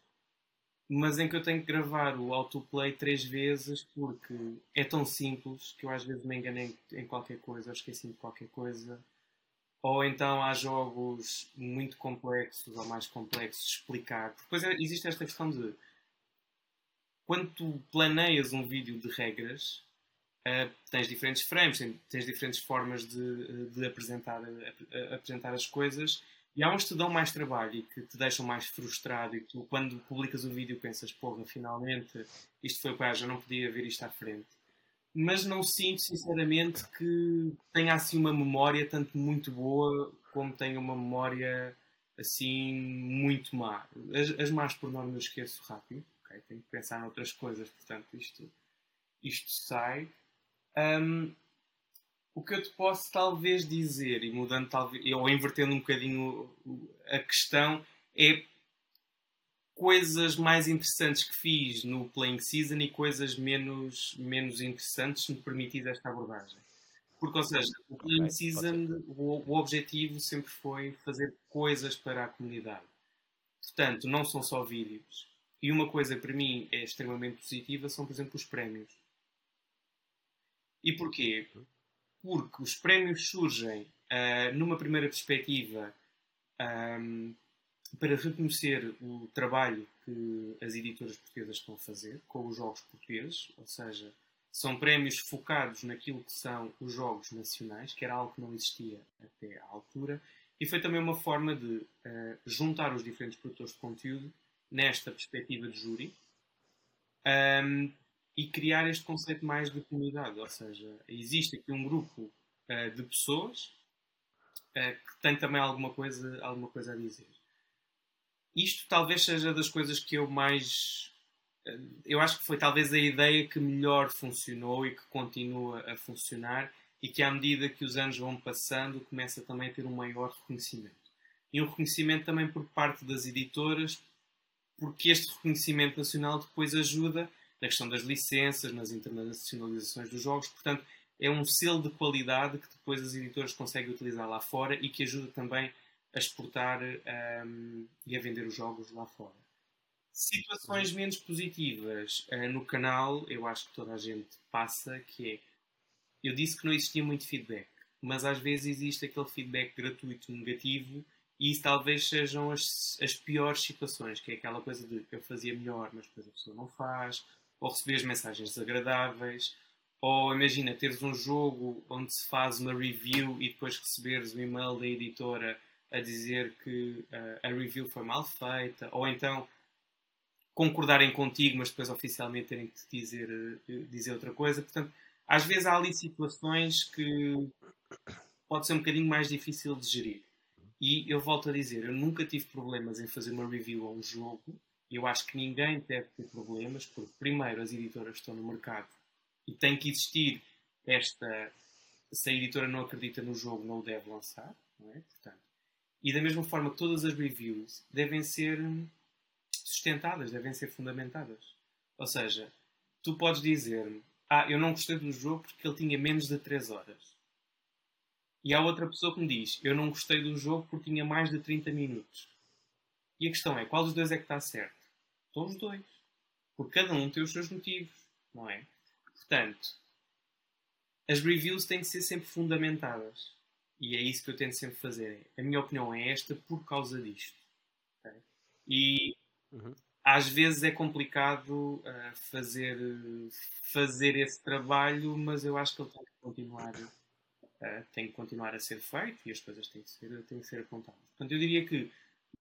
mas em que eu tenho que gravar o autoplay três vezes porque é tão simples que eu às vezes me enganei em qualquer coisa, ou esqueci de qualquer coisa. Ou então há jogos muito complexos ou mais complexos de explicar. Depois é, existe esta questão de quando tu planeias um vídeo de regras, uh, tens diferentes frames, tens diferentes formas de, de apresentar, uh, apresentar as coisas e há uns que te dão mais trabalho e que te deixam mais frustrado e tu, quando publicas o vídeo, pensas, porra, finalmente isto foi para já não podia ver isto à frente. Mas não sinto, sinceramente, que tenha assim uma memória tanto muito boa como tenha uma memória assim muito má. As, as más por norma eu esqueço rápido, okay? tenho que pensar noutras coisas, portanto isto, isto sai. Um, o que eu te posso talvez dizer, e mudando talvez, ou invertendo um bocadinho a questão, é coisas mais interessantes que fiz no Playing Season e coisas menos, menos interessantes, se me permitir esta abordagem. Porque, ou seja, o Playing Season, o, o objetivo sempre foi fazer coisas para a comunidade. Portanto, não são só vídeos. E uma coisa para mim é extremamente positiva são, por exemplo, os prémios. E porquê? Porque os prémios surgem uh, numa primeira perspectiva um, para reconhecer o trabalho que as editoras portuguesas estão a fazer com os jogos portugueses, ou seja, são prémios focados naquilo que são os jogos nacionais, que era algo que não existia até à altura, e foi também uma forma de uh, juntar os diferentes produtores de conteúdo nesta perspectiva de júri. Um, e criar este conceito mais de comunidade. Ou seja, existe aqui um grupo uh, de pessoas uh, que tem também alguma coisa, alguma coisa a dizer. Isto talvez seja das coisas que eu mais. Uh, eu acho que foi talvez a ideia que melhor funcionou e que continua a funcionar e que à medida que os anos vão passando começa também a ter um maior reconhecimento. E um reconhecimento também por parte das editoras, porque este reconhecimento nacional depois ajuda na questão das licenças, nas internacionalizações dos jogos. Portanto, é um selo de qualidade que depois as editoras conseguem utilizar lá fora e que ajuda também a exportar um, e a vender os jogos lá fora. Situações menos positivas uh, no canal, eu acho que toda a gente passa, que é, eu disse que não existia muito feedback, mas às vezes existe aquele feedback gratuito negativo e isso talvez sejam as, as piores situações, que é aquela coisa de eu fazia melhor, mas depois a pessoa não faz, ou receber mensagens desagradáveis, ou imagina teres um jogo onde se faz uma review e depois receberes um e-mail da editora a dizer que uh, a review foi mal feita, ou então concordarem contigo, mas depois oficialmente terem que te dizer, uh, dizer outra coisa. Portanto, às vezes há ali situações que pode ser um bocadinho mais difícil de gerir. E eu volto a dizer, eu nunca tive problemas em fazer uma review a um jogo eu acho que ninguém deve ter problemas, porque, primeiro, as editoras estão no mercado e tem que existir esta. Se a editora não acredita no jogo, não o deve lançar, não é? Portanto, e da mesma forma, todas as reviews devem ser sustentadas, devem ser fundamentadas. Ou seja, tu podes dizer-me: Ah, eu não gostei do jogo porque ele tinha menos de 3 horas. E há outra pessoa que me diz: Eu não gostei do jogo porque tinha mais de 30 minutos. E a questão é: qual dos dois é que está certo? São os dois. Porque cada um tem os seus motivos, não é? Portanto, as reviews têm que ser sempre fundamentadas. E é isso que eu tento sempre fazer. A minha opinião é esta por causa disto. Okay? E uhum. às vezes é complicado uh, fazer, fazer esse trabalho, mas eu acho que ele tem que continuar, uh, tem que continuar a ser feito e as coisas têm que ser, têm que ser apontadas. Portanto, eu diria que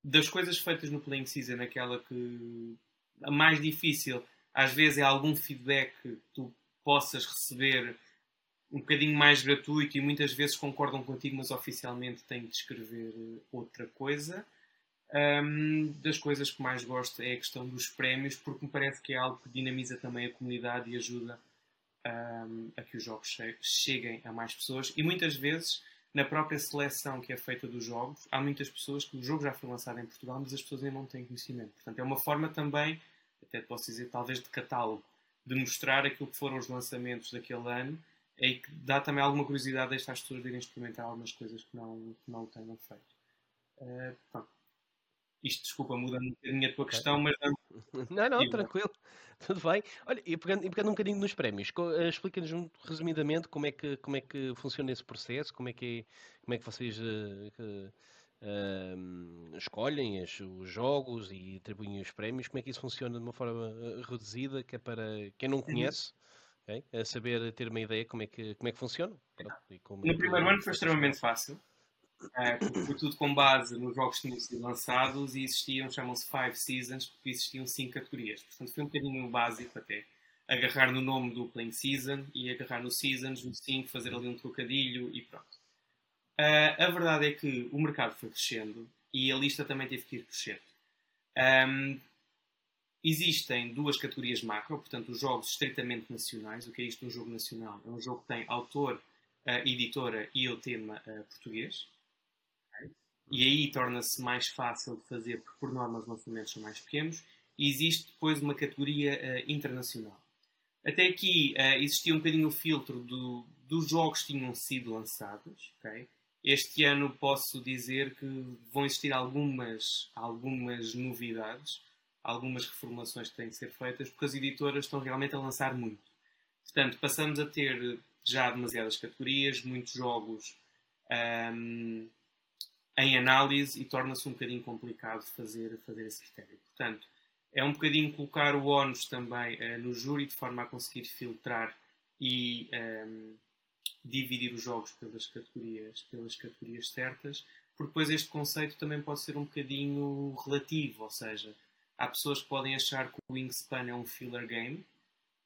das coisas feitas no Playing Season, aquela que mais difícil às vezes é algum feedback que tu possas receber um bocadinho mais gratuito e muitas vezes concordam contigo, mas oficialmente têm de escrever outra coisa. Um, das coisas que mais gosto é a questão dos prémios, porque me parece que é algo que dinamiza também a comunidade e ajuda um, a que os jogos cheguem a mais pessoas. E muitas vezes, na própria seleção que é feita dos jogos, há muitas pessoas que o jogo já foi lançado em Portugal, mas as pessoas ainda não têm conhecimento. Portanto, é uma forma também, até posso dizer, talvez de catálogo, de mostrar aquilo que foram os lançamentos daquele ano e que dá também alguma curiosidade a estas pessoas de irem experimentar algumas coisas que não, que não tenham feito. Uh, isto, desculpa, muda um bocadinho a tua questão, mas. Não, não, tranquilo. Tudo bem. Olha, e pegando, e pegando um bocadinho nos prémios, uh, explica-nos resumidamente como é, que, como é que funciona esse processo, como é que, é, como é que vocês uh, uh, escolhem os, os, jogos e atribuem os prémios, como é que isso funciona de uma forma reduzida, que é para quem não uhum. conhece. Okay? A saber ter uma ideia como é que, como é que funciona. Como no primeiro ano foi extremamente fácil é, foi tudo com base nos jogos que tinham sido lançados e existiam, chamam-se Five Seasons, porque existiam cinco categorias. Portanto, foi um bocadinho básico até. Agarrar no nome do Playing Season e agarrar no Seasons, no 5, fazer ali um trocadilho e pronto. Uh, a verdade é que o mercado foi crescendo e a lista também teve que ir crescendo. Um, existem duas categorias macro, portanto, os jogos estritamente nacionais. O que é isto um jogo nacional? É um jogo que tem autor, uh, editora e o tema uh, português e aí torna-se mais fácil de fazer, porque por norma os lançamentos são mais pequenos, e existe depois uma categoria uh, internacional. Até aqui uh, existia um bocadinho o filtro do, dos jogos que tinham sido lançados. Okay? Este ano posso dizer que vão existir algumas, algumas novidades, algumas reformulações que têm de ser feitas, porque as editoras estão realmente a lançar muito. Portanto, passamos a ter já demasiadas categorias, muitos jogos um, em análise e torna-se um bocadinho complicado fazer, fazer esse critério. Portanto, é um bocadinho colocar o ónus também uh, no júri de forma a conseguir filtrar e um, ehm, dividir os jogos pelas categorias, pelas categorias certas, porque depois este conceito também pode ser um bocadinho relativo, ou seja, há pessoas que podem achar que o Wingspan é um filler game,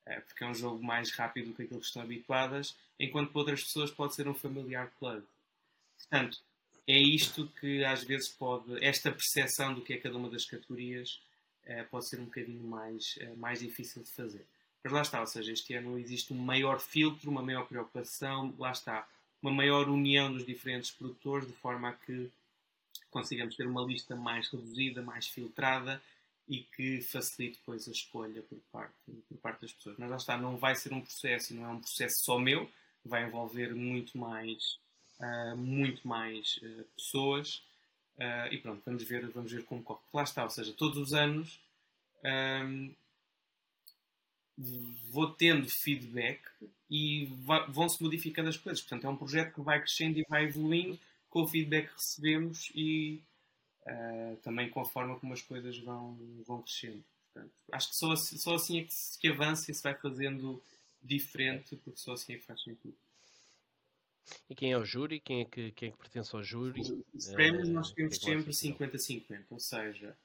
uh, porque é um jogo mais rápido do que aquilo que estão habituadas, enquanto para outras pessoas pode ser um familiar plug. Portanto, é isto que às vezes pode, esta percepção do que é cada uma das categorias é, pode ser um bocadinho mais, é, mais difícil de fazer. Mas lá está, ou seja, este ano existe um maior filtro, uma maior preocupação, lá está, uma maior união dos diferentes produtores, de forma a que consigamos ter uma lista mais reduzida, mais filtrada e que facilite depois a escolha por parte, por parte das pessoas. Mas lá está, não vai ser um processo, não é um processo só meu, vai envolver muito mais uh, muito mais uh, pessoas uh, e pronto, vamos ver, vamos ver como corre. Lá está, ou seja, todos os anos um, vou tendo feedback e vão-se modificando as coisas. Portanto, é um projeto que vai crescendo e vai evoluindo com o feedback que recebemos e também com a forma como as coisas vão, vão crescendo. Portanto, acho que só, só assim é que que avança e se vai fazendo diferente, porque só assim é que faz sentido. E quem é o júri? Quem é que, quem é que pertence ao júri? Os prémios nós temos é sempre 50-50, ou seja,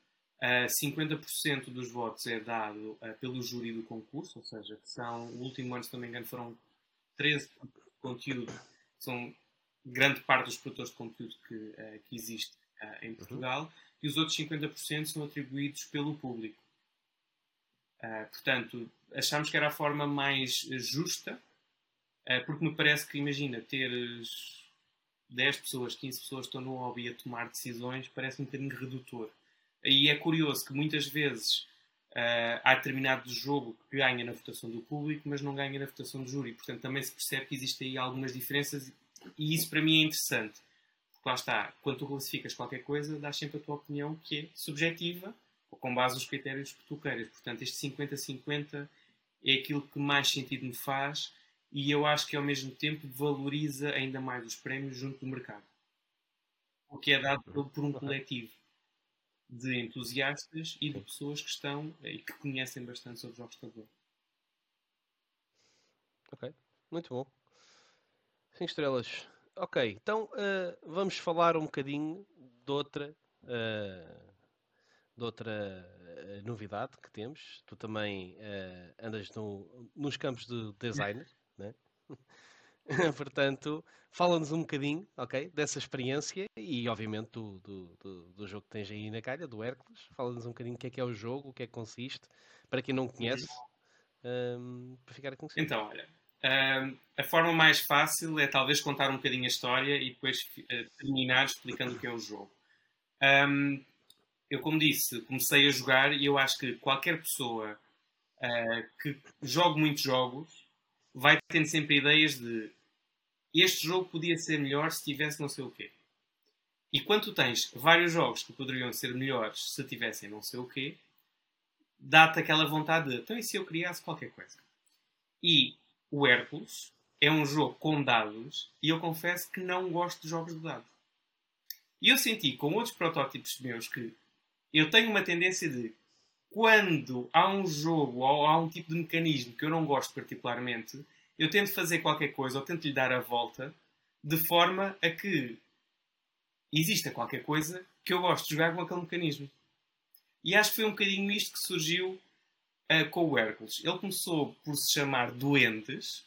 uh, 50% dos votos é dado uh, pelo júri do concurso, ou seja, que são, o último ano, se não me engano, foram 13 de conteúdo, são grande parte dos produtores de conteúdo que, que existe em uhum. Portugal, uhum. e os outros 50% são atribuídos pelo público. portanto, achámos que era a forma mais justa eh, porque me parece que, imagina, teres 10 pessoas, 15 pessoas que estão no hobby a tomar decisões, parece um bocadinho redutor. E é curioso que muitas vezes uh, há determinado jogo que ganha na votação do público, mas não ganha na votação do júri. Portanto, também se percebe que existem aí algumas diferenças e isso para mim é interessante. Porque lá está, quando tu classificas qualquer coisa, dás sempre a tua opinião que é subjetiva ou com base nos critérios que tu queiras. Portanto, este 50-50 é aquilo que mais sentido me faz e eu acho que ao mesmo tempo valoriza ainda mais os prémios junto do mercado. O que é dado por um coletivo de entusiastas e de pessoas que estão e que conhecem bastante sobre jogos de tabuleiro. Ok, muito bom. 5 estrelas. Ok, então uh, vamos falar um bocadinho de outra, uh, de outra uh, novidade que temos. Tu também andas no, nos campos de designer né? Portanto, fala-nos um bocadinho, ok, dessa experiência e, obviamente, do, do, do, do jogo que tens aí na calha, do Hércules. Fala-nos um bocadinho o que é que é o jogo, o que é que consiste, para quem não conhece, um, para ficar a conhecer. Então, olha, um, a forma mais fácil é talvez contar um bocadinho a história e depois uh, terminar explicando o que é o jogo. Um, eu, como disse, comecei a jogar e eu acho que qualquer pessoa uh, que jogue muitos jogos vai tendo sempre ideias de este jogo podia ser melhor se tivesse não sei o quê. E quando tu tens vários jogos que poderiam ser melhores se tivessem não sei o quê, dá-te aquela vontade de então e se eu criasse qualquer coisa? E o Hércules é um jogo com dados e eu confesso que não gosto de jogos de dados. E eu senti com outros protótipos meus que eu tenho uma tendência de quando há um jogo ou há um tipo de mecanismo que eu não gosto particularmente, eu tento fazer qualquer coisa ou tento lhe dar a volta de forma a que exista qualquer coisa que eu gosto de jogar com aquele mecanismo. E acho que foi um bocadinho isto que surgiu uh, com o Hércules. Ele começou por se chamar Duendes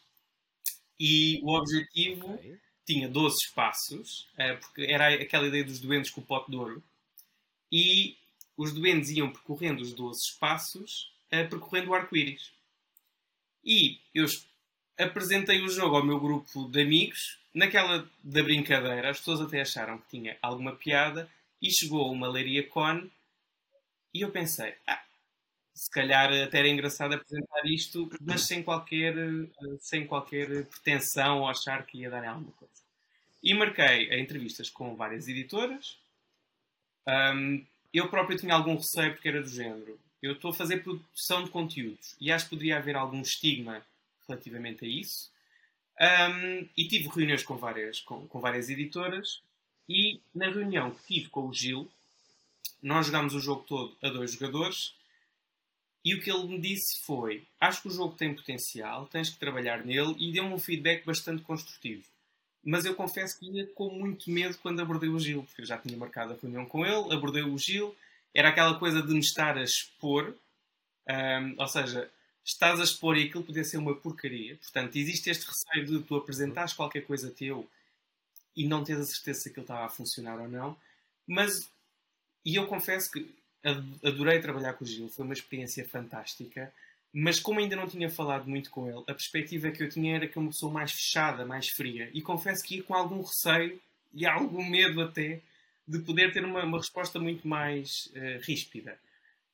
e o objetivo okay. tinha 12 espaços, uh, porque era aquela ideia dos duendes com o pote de ouro. E os duendes iam percorrendo os 12 espaços, uh, percorrendo o arco-íris. E eu apresentei o jogo ao meu grupo de amigos, naquela da brincadeira, as pessoas até acharam que tinha alguma piada, e chegou uma Leiria Con, e eu pensei, ah, se calhar até era engraçado apresentar isto, mas sem qualquer, eh, sem qualquer pretensão ou achar que ia dar alguma coisa. E marquei entrevistas com várias editoras. Um, eu próprio tinha algum receio porque era do género. Eu estou a fazer produção de conteúdos e acho que poderia haver algum estigma relativamente a isso. Um, e tive reuniões com várias, com, com, várias editoras e na reunião que tive com o Gil, nós jogámos o jogo todo a dois jogadores e o que ele me disse foi: Acho que o jogo tem potencial, tens que trabalhar nele e deu-me um feedback bastante construtivo. Mas eu confesso que ia com muito medo quando abordei o Gil, porque eu já tinha marcado a reunião com ele, abordei o Gil, era aquela coisa de me estar a expor, um, ou seja, estás a expor e aquilo podia ser uma porcaria. Portanto, existe este receio de tu apresentares qualquer coisa teu e não teres a certeza se aquilo estava a funcionar ou não. Mas, e eu confesso que adorei trabalhar com o Gil, foi uma experiência fantástica. Mas como ainda não tinha falado muito com ele, a perspectiva que eu tinha era que uma pessoa mais fechada, mais fria. E confesso que ia com algum receio e algum medo até de poder ter uma, uma resposta muito mais uh, ríspida.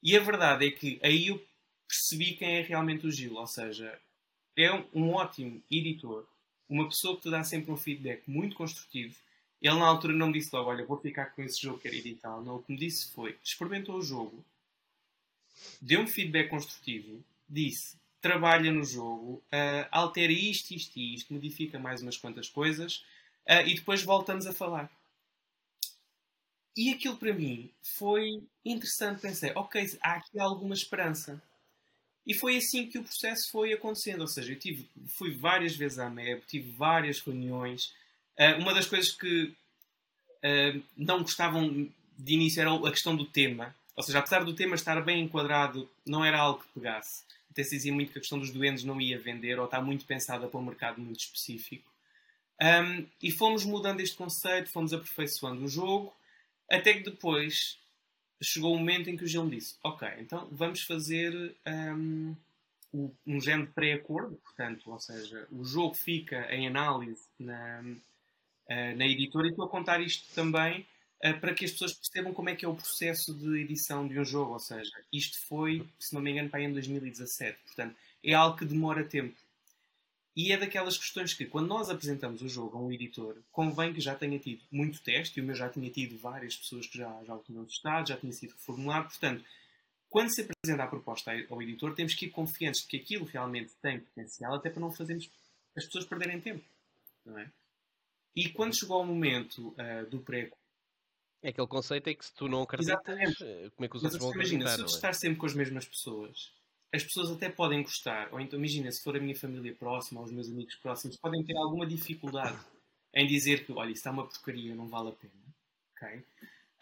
E a verdade é que aí eu percebi quem é realmente o Gil. Ou seja, é um, um ótimo editor, uma pessoa que te dá sempre um feedback muito construtivo. Ele na altura não me disse logo, olha, vou ficar com esse jogo que era. Não, o que me disse foi, experimentou o jogo, deu-me feedback construtivo, disse trabalha no jogo, uh, altera isto, isto e isto, modifica mais umas quantas coisas uh, e depois voltamos a falar. E aquilo para mim foi interessante. Pensei, ok, há aqui alguma esperança. E foi assim que o processo foi acontecendo. Ou seja, eu tive, fui várias vezes à MEB, tive várias reuniões. Uh, uma das coisas que não gostavam de início era a questão do tema. Ou seja, apesar do tema estar bem enquadrado, não era algo que pegasse até se dizia muito que a questão dos doentes não ia vender ou está muito pensada para um mercado muito específico. Um, e fomos mudando este conceito, fomos aperfeiçoando o jogo, até que depois chegou o momento em que o Gil me disse: Ok, então vamos fazer um, um género de pré-acordo, portanto, ou seja, o jogo fica em análise na, uh, na editora e estou a contar isto também para que as pessoas percebam como é que é o processo de edição de um jogo. Ou seja, isto foi, se não me engano, para em 2017. Portanto, é algo que demora tempo. E é daquelas questões que, quando nós apresentamos o jogo a um editor, convém que já tenha tido muito teste, e o meu já tinha tido várias pessoas que já, já o tinham testado, já tinha sido reformulado. Portanto, quando se apresenta a proposta ao editor, temos que ir confiantes de que aquilo realmente tem potencial, até para não fazermos as pessoas perderem tempo. Não é? E quando chegou o momento uh, do pré é aquele conceito é que se tu não acreditas, Exatamente. Eh, como é que os outros vão imagina, se eu estar é? sempre com as mesmas pessoas, as pessoas até podem gostar, ou então imagina, se for a minha família próxima, ou os meus amigos próximos, podem ter alguma dificuldade em dizer que, olha, isso está uma porcaria, não vale a pena. Okay?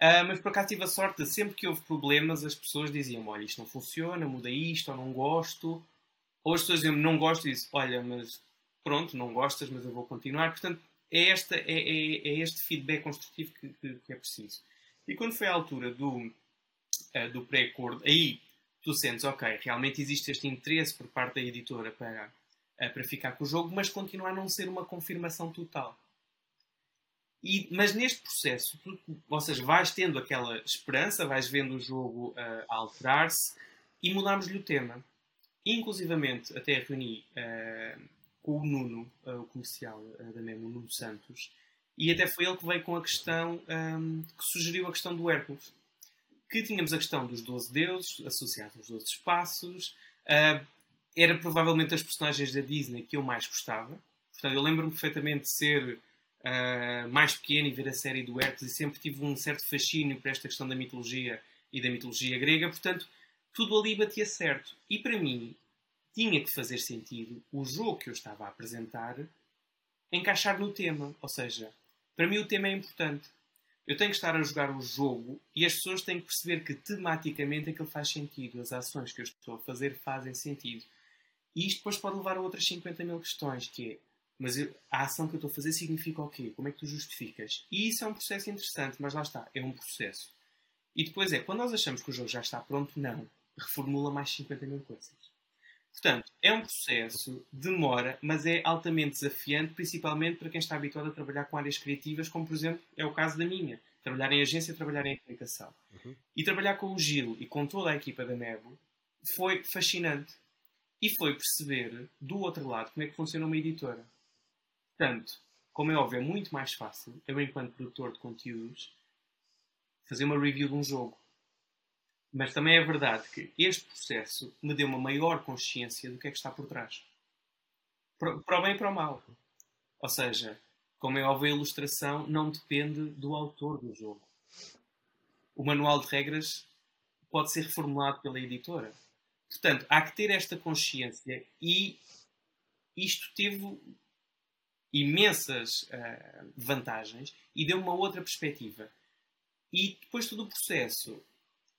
Uh, mas por acaso tive a sorte de sempre que houve problemas, as pessoas diziam, olha, isto não funciona, muda isto, ou não gosto. Ou as pessoas diziam, não gosto disso, olha, mas pronto, não gostas, mas eu vou continuar. Portanto, é, esta, é, é, é este feedback construtivo que, que, que, é preciso. E quando foi a altura do, uh, do pré-acordo, aí tu sentes, ok, realmente existe este interesse por parte da editora para, uh, para ficar com o jogo, mas continua a não ser uma confirmação total. E, mas neste processo, tu, ou seja, vais tendo aquela esperança, vais vendo o jogo uh, alterar-se e mudámos-lhe o tema. Inclusivamente, até reuni uh, com o Nuno, uh, o comercial uh, da Memo, o Nuno Santos, e até foi ele que veio com a questão, um, que sugeriu a questão do Hércules. Que tínhamos a questão dos 12 deuses, associados aos 12 espaços, era provavelmente as personagens da Disney que eu mais gostava. Portanto, eu lembro-me perfeitamente de ser uh, mais pequeno e ver a série do Hércules e sempre tive um certo fascínio por esta questão da mitologia e da mitologia grega, portanto, tudo ali batia certo. E para mim, tinha que fazer sentido o jogo que eu estava a apresentar encaixar no tema. Ou seja, para mim o tema é importante. Eu tenho que estar a jogar o jogo e as pessoas têm que perceber que tematicamente aquilo faz sentido. As ações que eu estou a fazer fazem sentido. E isto depois pode levar a outras 50 mil questões, que é mas eu, a ação que eu estou a fazer significa o quê? Como é que tu justificas? E isso é um processo interessante, mas lá está, é um processo. E depois é, quando nós achamos que o jogo já está pronto, não. Reformula mais 50 mil coisas. Portanto, é um processo, demora, mas é altamente desafiante, principalmente para quem está habituado a trabalhar com áreas criativas, como por exemplo é o caso da minha. Trabalhar em agência, trabalhar em comunicação. Uhum. E trabalhar com o Gil e com toda a equipa da Nebo foi fascinante. E foi perceber, do outro lado, como é que funciona uma editora. Portanto, como é óbvio, é muito mais fácil, eu, enquanto produtor de conteúdos, fazer uma review de um jogo. Mas também é verdade que este processo me deu uma maior consciência do que é que está por trás. Para o bem e para o mal. Ou seja, como é óbvio, a ilustração não depende do autor do jogo. O manual de regras pode ser reformulado pela editora. Portanto, há que ter esta consciência e isto teve imensas uh, vantagens e deu uma outra perspectiva. E depois todo o processo,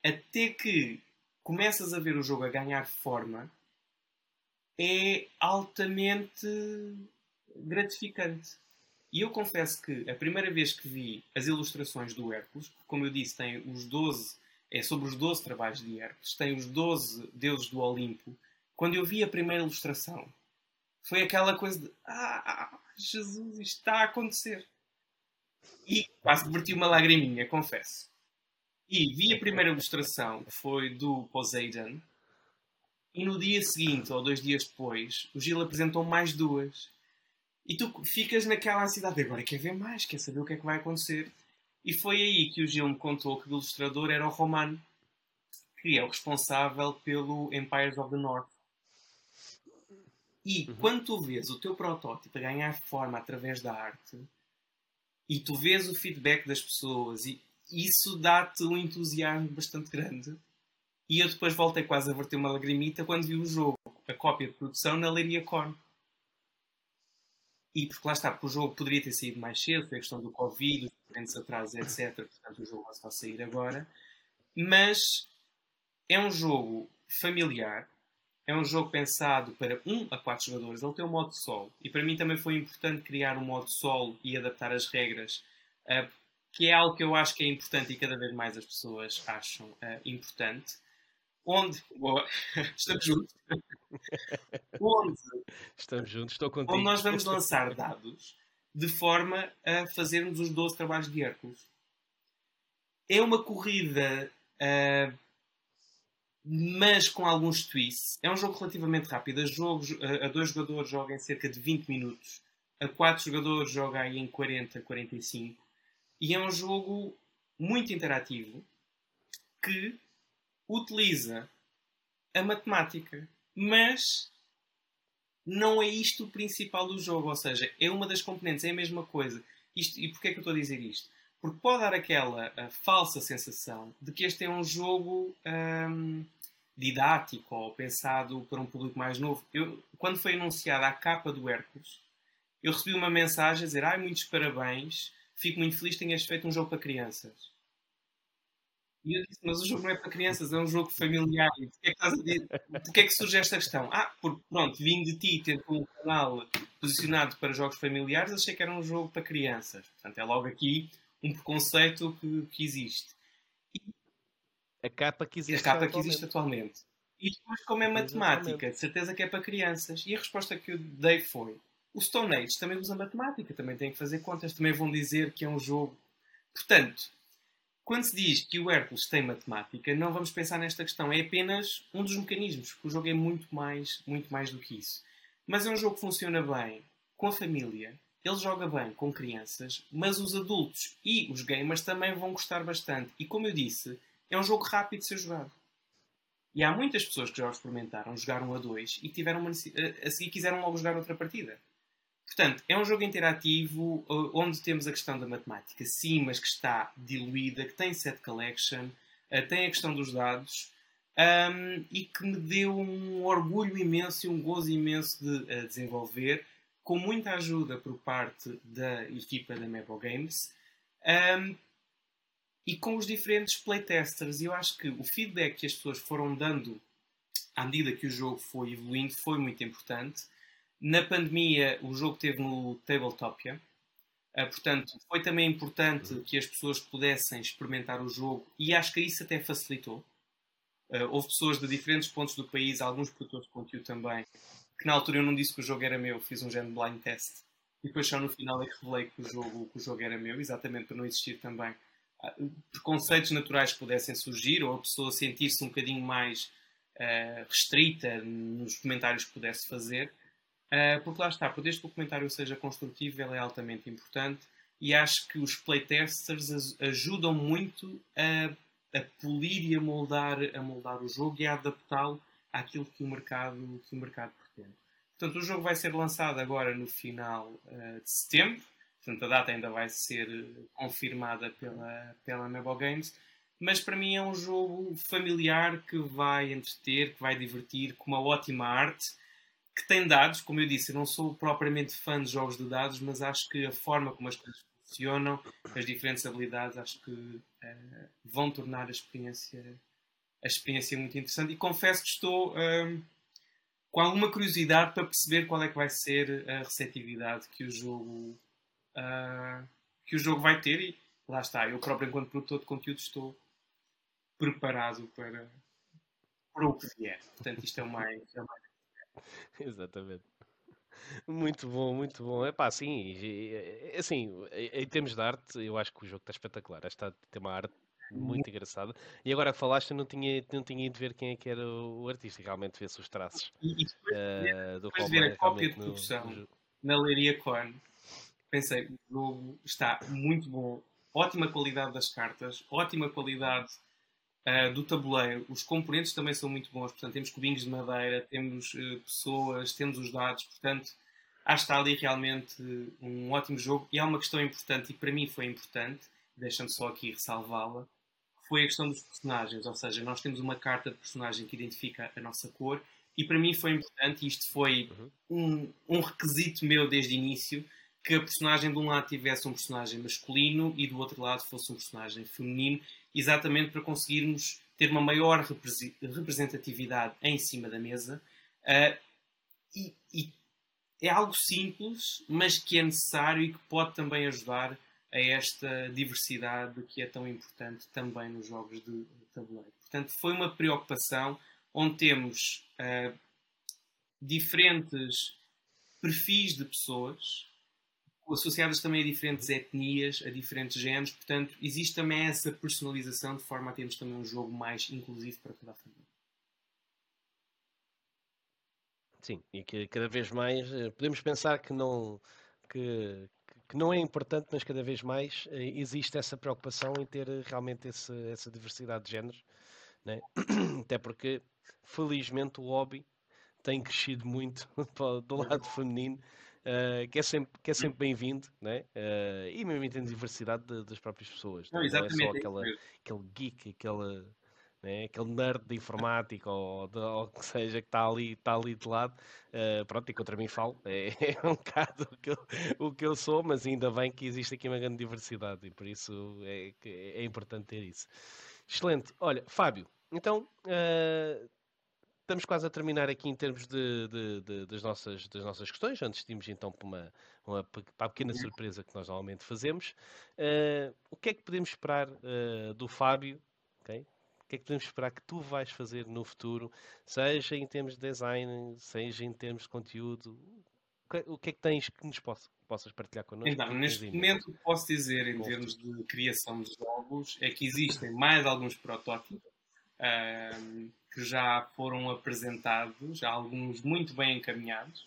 até que começas a ver o jogo a ganhar forma, é altamente gratificante. E eu confesso que a primeira vez que vi as ilustrações do Hércules, como eu disse, tem os 12, é sobre os 12 trabalhos de Hércules, tem os 12 deuses do Olimpo. Quando eu vi a primeira ilustração, foi aquela coisa de ah, Jesus, isto está a acontecer. E quase diverti uma lagriminha, confesso. E vi a primeira ilustração, que foi do Poseidon, e no dia seguinte, ou dois dias depois, o Gil apresentou mais duas. E tu ficas naquela ansiedade, agora quer ver mais, quer saber o que é que vai acontecer. E foi aí que o Gil me contou que o ilustrador era o Romano, que é o responsável pelo Empires of the North. E uhum. quando tu vês o teu protótipo ganhar forma através da arte e tu vês o feedback das pessoas e isso dá-te um entusiasmo bastante grande. E eu depois voltei quase a verter uma lagrimita quando vi o jogo, a cópia de produção na Leiria Corn. E porque lá está, porque o jogo poderia ter saído mais cedo, foi a questão do Covid, os diferentes atrasos, etc. Portanto, o jogo só sair agora. Mas é um jogo familiar, é um jogo pensado para 1 a 4 jogadores. Ele tem um modo solo. E para mim também foi importante criar um modo solo e adaptar as regras, que é algo que eu acho que é importante e cada vez mais as pessoas acham uh, importante. Onde. Boa, estamos juntos. onde. Estamos juntos, estou contigo. Onde nós vamos lançar dados de forma a fazermos os 12 trabalhos de Hércules. É uma corrida uh, mas com alguns twists. É um jogo relativamente rápido. A, jogos, a, dois jogadores joga em cerca de 20 minutos. A quatro jogadores joga aí em 40, 45. E é um jogo muito interativo que utiliza a matemática. Mas não é isto o principal do jogo. Ou seja, é uma das componentes, é a mesma coisa. Isto, e porquê é que eu estou a dizer isto? Porque pode dar aquela falsa sensação de que este é um jogo hum, didático ou pensado para um público mais novo. Eu, quando foi anunciada a capa do Hércules, eu recebi uma mensagem a dizer: Ai, muitos parabéns, fico muito feliz que tenhas feito um jogo para crianças. E eu disse: Mas o jogo não é para crianças, é um jogo familiar. de que é que, de que, é que surge esta questão? Ah, porque pronto, vim de ti, tendo um canal posicionado para jogos familiares, achei que era um jogo para crianças. Portanto, é logo aqui um preconceito que, que existe. A capa que existe, a capa atualmente. que existe atualmente. E depois, como é matemática, de certeza que é para crianças. E a resposta que eu dei foi: o Stone Age também usa matemática, também tem que fazer contas, também vão dizer que é um jogo. Portanto, quando se diz que o Hércules tem matemática, não vamos pensar nesta questão. É apenas um dos mecanismos, porque o jogo é muito mais, muito mais do que isso. Mas é um jogo que funciona bem com a família, ele joga bem com crianças, mas os adultos e os gamers também vão gostar bastante. E como eu disse, é um jogo rápido de ser jogado. E há muitas pessoas que já o experimentaram, jogaram a dois e tiveram uma, a seguir quiseram logo jogar outra partida. Portanto, é um jogo interativo uh, onde temos a questão da matemática, sim, mas que está diluída, que tem set collection, uh, tem a questão dos dados um, e que me deu um orgulho imenso e um gozo imenso de uh, desenvolver, com muita ajuda por parte da equipa da Mabel Games. Um, e com os diferentes playtesters. Eu acho que o feedback que as pessoas foram dando à medida que o jogo foi evoluindo foi muito importante. Na pandemia, o jogo teve no Tabletopia. Uh, portanto, foi também importante que as pessoas pudessem experimentar o jogo e acho que isso até facilitou. Uh, houve pessoas de diferentes pontos do país, alguns produtores de conteúdo também, que na altura eu não disse que o jogo era meu, fiz um género blind test. E depois só no final é que revelei que o jogo, que o jogo era meu, exatamente para não existir também preconceitos naturais que pudessem surgir ou a pessoa sentir-se um bocadinho mais uh, restrita nos comentários que pudesse fazer. Uh, porque lá está, para este documentário seja construtivo, ele é altamente importante e acho que os playtesters ajudam muito a, a polir e a moldar, a moldar o jogo e a adaptá-lo àquilo que o mercado, que o mercado pretende. Portanto, o jogo vai ser lançado agora no final uh, de setembro Portanto, a data ainda vai ser confirmada pela, pela Mobile Games. Mas para mim é um jogo familiar que vai entreter, que vai divertir, com uma ótima arte, que tem dados. Como eu disse, eu não sou propriamente fã de jogos de dados, mas acho que a forma como as coisas funcionam, as diferentes habilidades, acho que uh, vão tornar a experiência, a experiência muito interessante. E confesso que estou uh, com alguma curiosidade para perceber qual é que vai ser a receptividade que o jogo uh, que o jogo vai ter e lá está, eu próprio enquanto produtor de conteúdo estou preparado para, para o que vier. Portanto, isto é o mais. É o mais... Exatamente. Muito bom, muito bom. É pá, sim, assim, em termos de arte, eu acho que o jogo está espetacular. Está tem uma arte muito engraçada. E agora que falaste, eu não tinha, não tinha ido ver quem é que era o artista, realmente vê-se os traços. E, e depois, uh, do depois ver a cópia de produção no, no... na Leiria Corn pensei, o jogo está muito bom, ótima qualidade das cartas, ótima qualidade uh, do tabuleiro, os componentes também são muito bons, portanto temos cubinhos de madeira, temos uh, pessoas, temos os dados, portanto acho que está ali realmente um ótimo jogo. E há uma questão importante e para mim foi importante, deixa-me só aqui ressalvá-la, foi a questão dos personagens, ou seja, nós temos uma carta de personagem que identifica a nossa cor e para mim foi importante, isto foi uhum. um, um requisito meu desde o início, que a personagem de um lado tivesse um personagem masculino e do outro lado fosse um personagem feminino, exatamente para conseguirmos ter uma maior representatividade em cima da mesa. Uh, e, e, é algo simples, mas que é necessário e que pode também ajudar a esta diversidade que é tão importante também nos jogos de tabuleiro. Portanto, foi uma preocupação onde temos uh, diferentes perfis de pessoas associadas também a diferentes etnias, a diferentes géneros, portanto, existe também essa personalização de forma a termos também um jogo mais inclusivo para toda a família. Sim, e que cada vez mais eh, podemos pensar que não, que, que não é importante, mas cada vez mais eh, existe essa preocupação em ter eh, realmente esse, essa diversidade de géneros, né? até porque felizmente o hobby tem crescido muito do lado feminino uh, que é sempre, que é sempre bem-vindo, né? Uh, e mesmo em diversidade de, das próprias pessoas. Não, não é só aquela, aquele geek, aquele, né? aquele nerd de informática ou, de, ou que seja que está ali, está ali de lado. Uh, pronto, e contra mim falo, é, é um bocado o que, eu, o que eu sou, mas ainda bem que existe aqui uma grande diversidade e por isso é, é importante ter isso. Excelente. Olha, Fábio, então. Uh, estamos quase a terminar aqui em termos de, de, de, das, nossas, das nossas questões, antes de irmos então para, uma, uma, para a pequena surpresa que nós normalmente fazemos. Uh, o que é que podemos esperar uh, do Fábio? Okay? O que é que podemos esperar que tu vais fazer no futuro, seja em termos de design, seja em termos de conteúdo? O que é que tens que nos possa, possas partilhar connosco? Então, neste momento, o que posso dizer em termos de criação de jogos é que existem mais alguns protótipos que já foram apresentados, alguns muito bem encaminhados.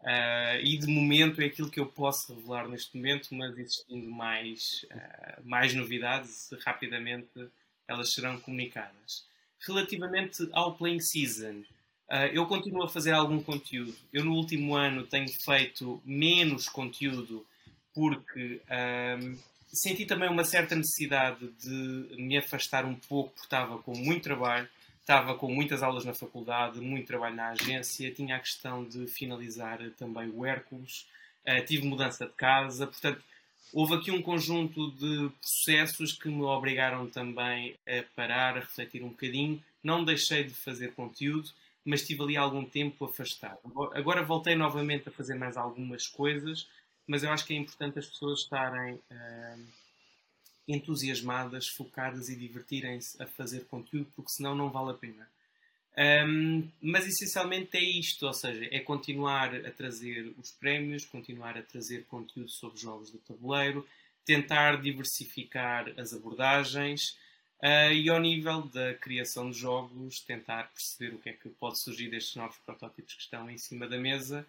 Uh, e de momento é aquilo que eu posso revelar neste momento, mas existindo mais, uh, mais novidades, rapidamente elas serão comunicadas. Relativamente ao Playing Season, uh, eu continuo a fazer algum conteúdo. Eu no último ano tenho feito menos conteúdo porque senti também uma certa necessidade de me afastar um pouco, porque estava com muito trabalho, estava com muitas aulas na faculdade, muito trabalho na agência, tinha a questão de finalizar também o Hércules, uh, tive mudança de casa, portanto, houve aqui um conjunto de processos que me obrigaram também a parar, a refletir um bocadinho. Não deixei de fazer conteúdo, mas estive ali algum tempo afastado. Agora voltei novamente a fazer mais algumas coisas, mas eu acho que é importante as pessoas estarem uh, entusiasmadas, focadas e divertirem-se a fazer conteúdo, porque senão não vale a pena. Um, mas essencialmente é isto, ou seja, é continuar a trazer os prémios, continuar a trazer conteúdo sobre jogos de tabuleiro, tentar diversificar as abordagens uh, e ao nível da criação de jogos, tentar perceber o que é que pode surgir destes novos protótipos que estão em cima da mesa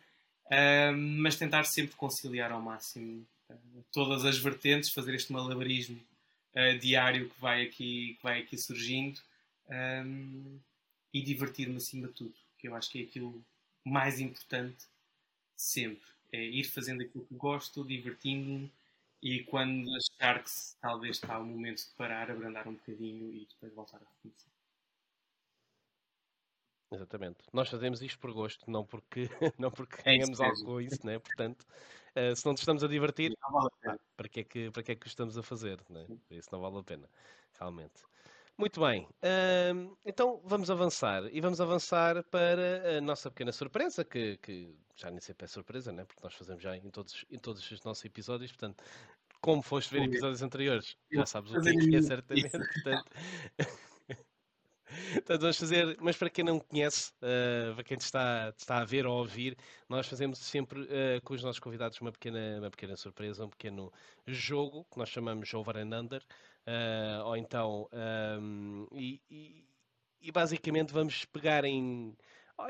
mas tentar sempre conciliar ao máximo uh, todas as vertentes, fazer este malabarismo uh, diário que vai aqui, que vai aqui surgindo um, e divertir-me acima de tudo, que eu acho que é aquilo mais importante sempre. É ir fazendo aquilo que gosto, divertindo-me e quando achar que talvez está o momento de parar, abrandar um bocadinho e depois voltar a recomeçar. Exatamente. Nós fazemos isto por gosto, não porque, não porque é ganhamos algo com isso, né? Portanto, uh, se não nos estamos a divertir, vale a para, que é que, para que é que estamos a fazer? Né? Isso não vale a pena, realmente. Muito bem, uh, então vamos avançar e vamos avançar para a nossa pequena surpresa, que, que já nem sempre é surpresa, né? porque nós fazemos já em todos, em todos os nossos episódios, portanto, como foste ver episódios anteriores, já sabes o que é, que é certamente. Portanto, Então vamos fazer, mas para quem não conhece, uh, para quem está, está a ver ou a ouvir, nós fazemos sempre uh, com os nossos convidados uma pequena, uma pequena surpresa, um pequeno jogo que nós chamamos Over and Under, uh, ou então, um, e, e, e, basicamente vamos pegar em,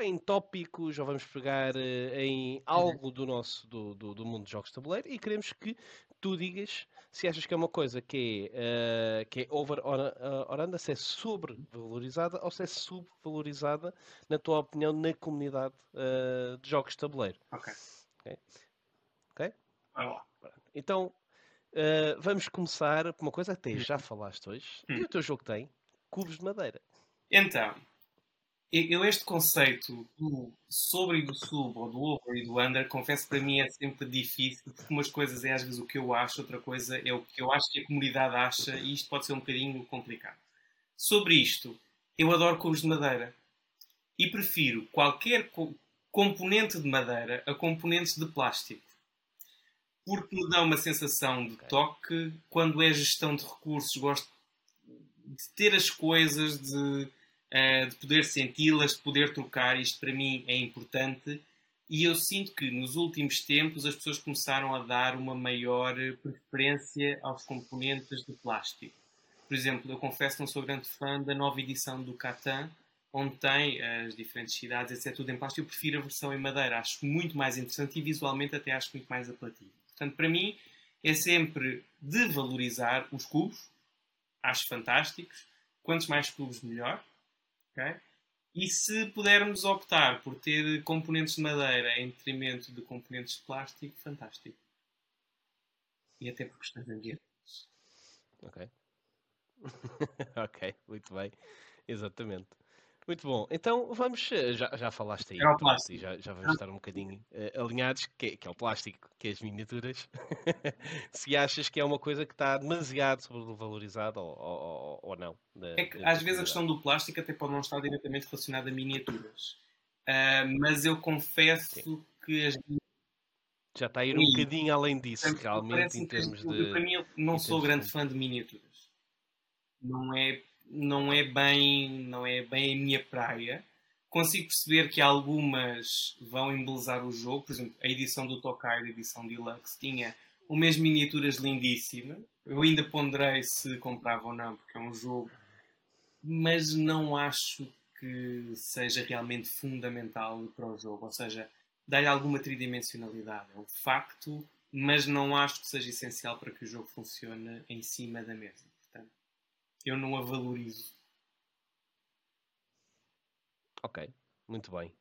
em tópicos ou vamos pegar em uhum. algo do nosso do, do, do mundo de jogos de tabuleiro e queremos que tu digas se achas que é uma coisa que é, uh, que é over or, uh, or under, se é sobrevalorizada ou se é subvalorizada, na tua opinião, na comunidade uh, de jogos de tabuleiro. Ok. Ok? okay? Então, vamos começar por uma coisa que até já falaste hoje. Hum. E o teu jogo tem cubos de madeira. Então, eu, este conceito do sobre e do sub, ou do over e do under, confesso que para mim é sempre difícil, porque umas coisas é às vezes o que eu acho, outra coisa é o que eu acho que a comunidade acha, e isto pode ser um bocadinho complicado. Sobre isto, eu adoro cubos de madeira e prefiro qualquer co componente de madeira a componentes de plástico. Porque me dá uma sensação de toque, quando é gestão de recursos, gosto de ter as coisas, de uh, de poder senti-las, de poder trocar. Isto para mim é importante. E eu sinto que nos últimos tempos as pessoas começaram a dar uma maior preferência aos componentes de plástico. Por exemplo, eu confesso que não sou grande fã da nova edição do Catan, onde tem as diferentes cidades, etc. Tudo em plástico. Eu prefiro a versão em madeira. Acho muito mais interessante e visualmente até acho muito mais apelativo. Portanto, para mim é sempre de valorizar os cubos. Acho fantásticos. Quantos mais cubos, melhor. Okay? E se pudermos optar por ter componentes de madeira em detrimento de componentes de plástico, fantástico. E até por questões ambientais. Ok. ok, muito bem. Exatamente. Muito bom. Então vamos, eh, já, já falaste aí, pronto, plástico. e já, já vamos estar um bocadinho eh, alinhados, que, é- que é o plástico, que é as miniaturas. Se achas que é uma coisa que está demasiado sobrevalorizada ou, ou, ou- não. da- É que às vezes a questão do plástico até pode não estar diretamente relacionada a miniaturas. Ah, mas eu confesso que as Já está a ir um Sim. bocadinho além disso, Portanto, realmente, em termos eu, de. Para mim, eu não sou grande de- fã de miniaturas. Não é, não é bem, não é bem a minha praia. Consigo perceber que algumas vão embelezar o jogo. Por exemplo, a edição do Tokai, a edição Deluxe, tinha umas miniaturas lindíssimas. Eu ainda ponderei se comprava ou não, porque é um jogo. Mas não acho que seja realmente fundamental para o jogo. Ou seja, dá-lhe alguma tridimensionalidade. É um facto, mas não acho que seja essencial para que o jogo funcione em cima da mesa. Eu não a valorizo. Ok, muito bem.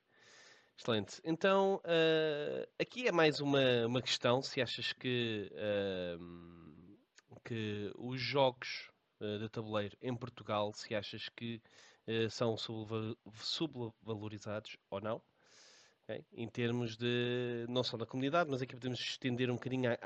Excelente. Então, eh, aqui é mais uma, uma questão, se achas que, ehm, que os jogos eh, de tabuleiro em Portugal, se achas que são subva- subvalorizados ou não, ok? Em termos de, não só da comunidade, mas aqui podemos estender um bocadinho à,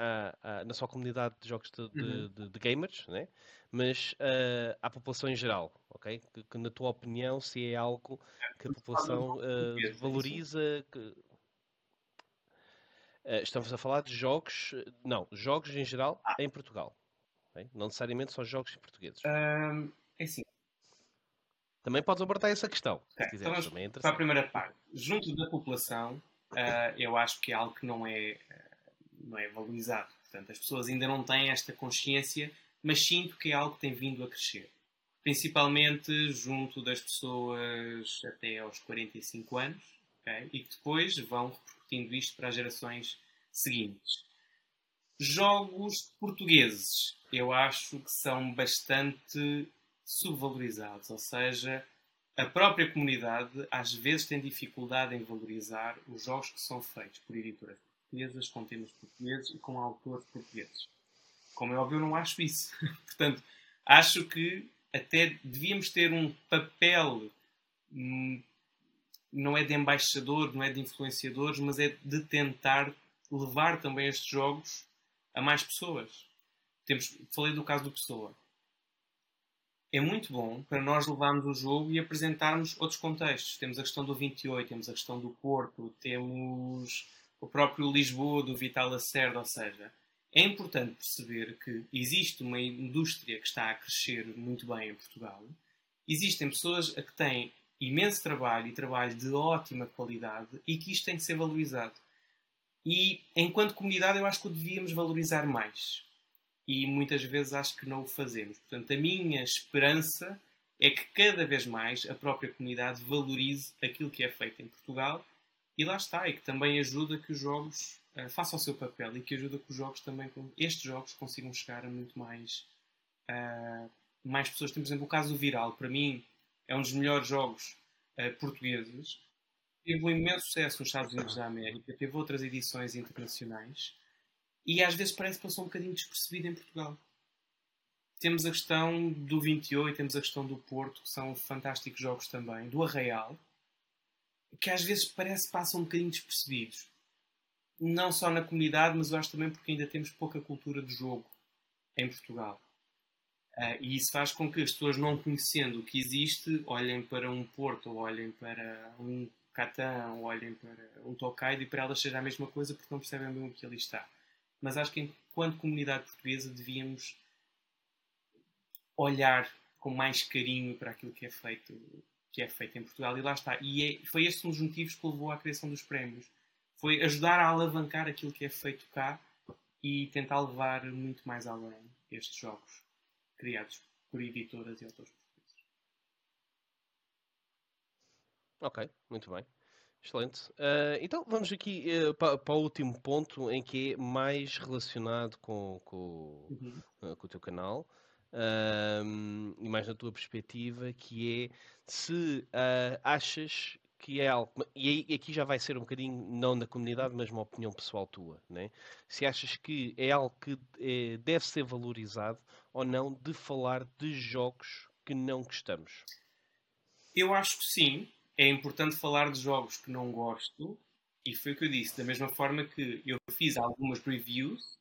à- à- na só comunidade de jogos de, de- Uhum. de- de gamers, né? mas eh, à população em geral, ok? Que, que na tua opinião, se é algo que a a um população isso? valoriza. que- Eh, estamos a falar de jogos, não, jogos em geral Ah. em Portugal. ok? Não necessariamente só jogos portugueses. Assim, Também podes abordar essa questão, se então quiseres, também é para a primeira parte. Junto da população, ah, eu acho que é algo que não é, ah, não é valorizado. Portanto, as pessoas ainda não têm esta consciência, mas sinto que é algo que tem vindo a crescer. Principalmente junto das pessoas até aos 45 anos, ok? e que depois vão repercutindo isto para as gerações seguintes. Jogos portugueses, eu acho que são bastante subvalorizados, ou seja, a própria comunidade às vezes tem dificuldade em valorizar os jogos que são feitos por editoras portuguesas, com temas portugueses e com autores portugueses. Como é óbvio, eu não acho isso. Portanto, acho que até devíamos ter um papel, hum, não é de embaixador, não é de influenciadores, mas é de tentar levar também estes jogos a mais pessoas. Temos, falei do caso do Pessoa é muito bom para nós levarmos o jogo e apresentarmos outros contextos. Temos a questão do 28, temos a questão do Porto, temos o próprio Lisboa do Vital Lacerda, ou seja, é importante perceber que existe uma indústria que está a crescer muito bem em Portugal. Existem pessoas a que têm imenso trabalho e trabalho de ótima qualidade e que isto tem que ser valorizado. E enquanto comunidade eu acho que o devíamos valorizar mais e muitas vezes acho que não o fazemos. Portanto, a minha esperança é que cada vez mais a própria comunidade valorize aquilo que é feito em Portugal e lá está, e que também ajuda que os jogos uh, façam o seu papel e que ajuda que os jogos também, estes jogos consigam chegar a muito mais, uh, mais pessoas. Temos, por exemplo, o caso do Viral, para mim é um dos melhores jogos uh, portugueses. Teve um imenso sucesso nos Estados Unidos da América, teve outras edições internacionais e às vezes parece que passou um bocadinho despercebido em Portugal. Temos a questão do 28, temos a questão do Porto, que são fantásticos jogos também, do Arraial, que às vezes parece que passam um bocadinho despercebidos. Não só na comunidade, mas eu acho também porque ainda temos pouca cultura de jogo em Portugal. Uh, e isso faz com que as pessoas, não conhecendo o que existe, olhem para um Porto, ou olhem para um Catan, ou olhem para um Tokaido, e para elas seja a mesma coisa porque não percebem bem o que ali está mas acho que enquanto comunidade portuguesa devíamos olhar com mais carinho para aquilo que é feito que é feito em Portugal. E lá está. E é, foi este um dos motivos que levou à criação dos prémios. Foi ajudar a alavancar aquilo que é feito cá e tentar levar muito mais além estes jogos criados por editoras e autores portugueses. Ok muito bem Excelente. Uh, então vamos aqui uh, para, para, o último ponto em que é mais relacionado com, com, uhum. uh, com o teu canal e mais na tua perspectiva, que é se achas que é algo, e aqui já vai ser um bocadinho não da comunidade, mas uma opinião pessoal tua, né? se achas que é algo que é, deve ser valorizado ou não de falar de jogos que não gostamos. Eu acho que sim. É importante falar de jogos que não gosto. E foi o que eu disse. Da mesma forma que eu fiz algumas reviews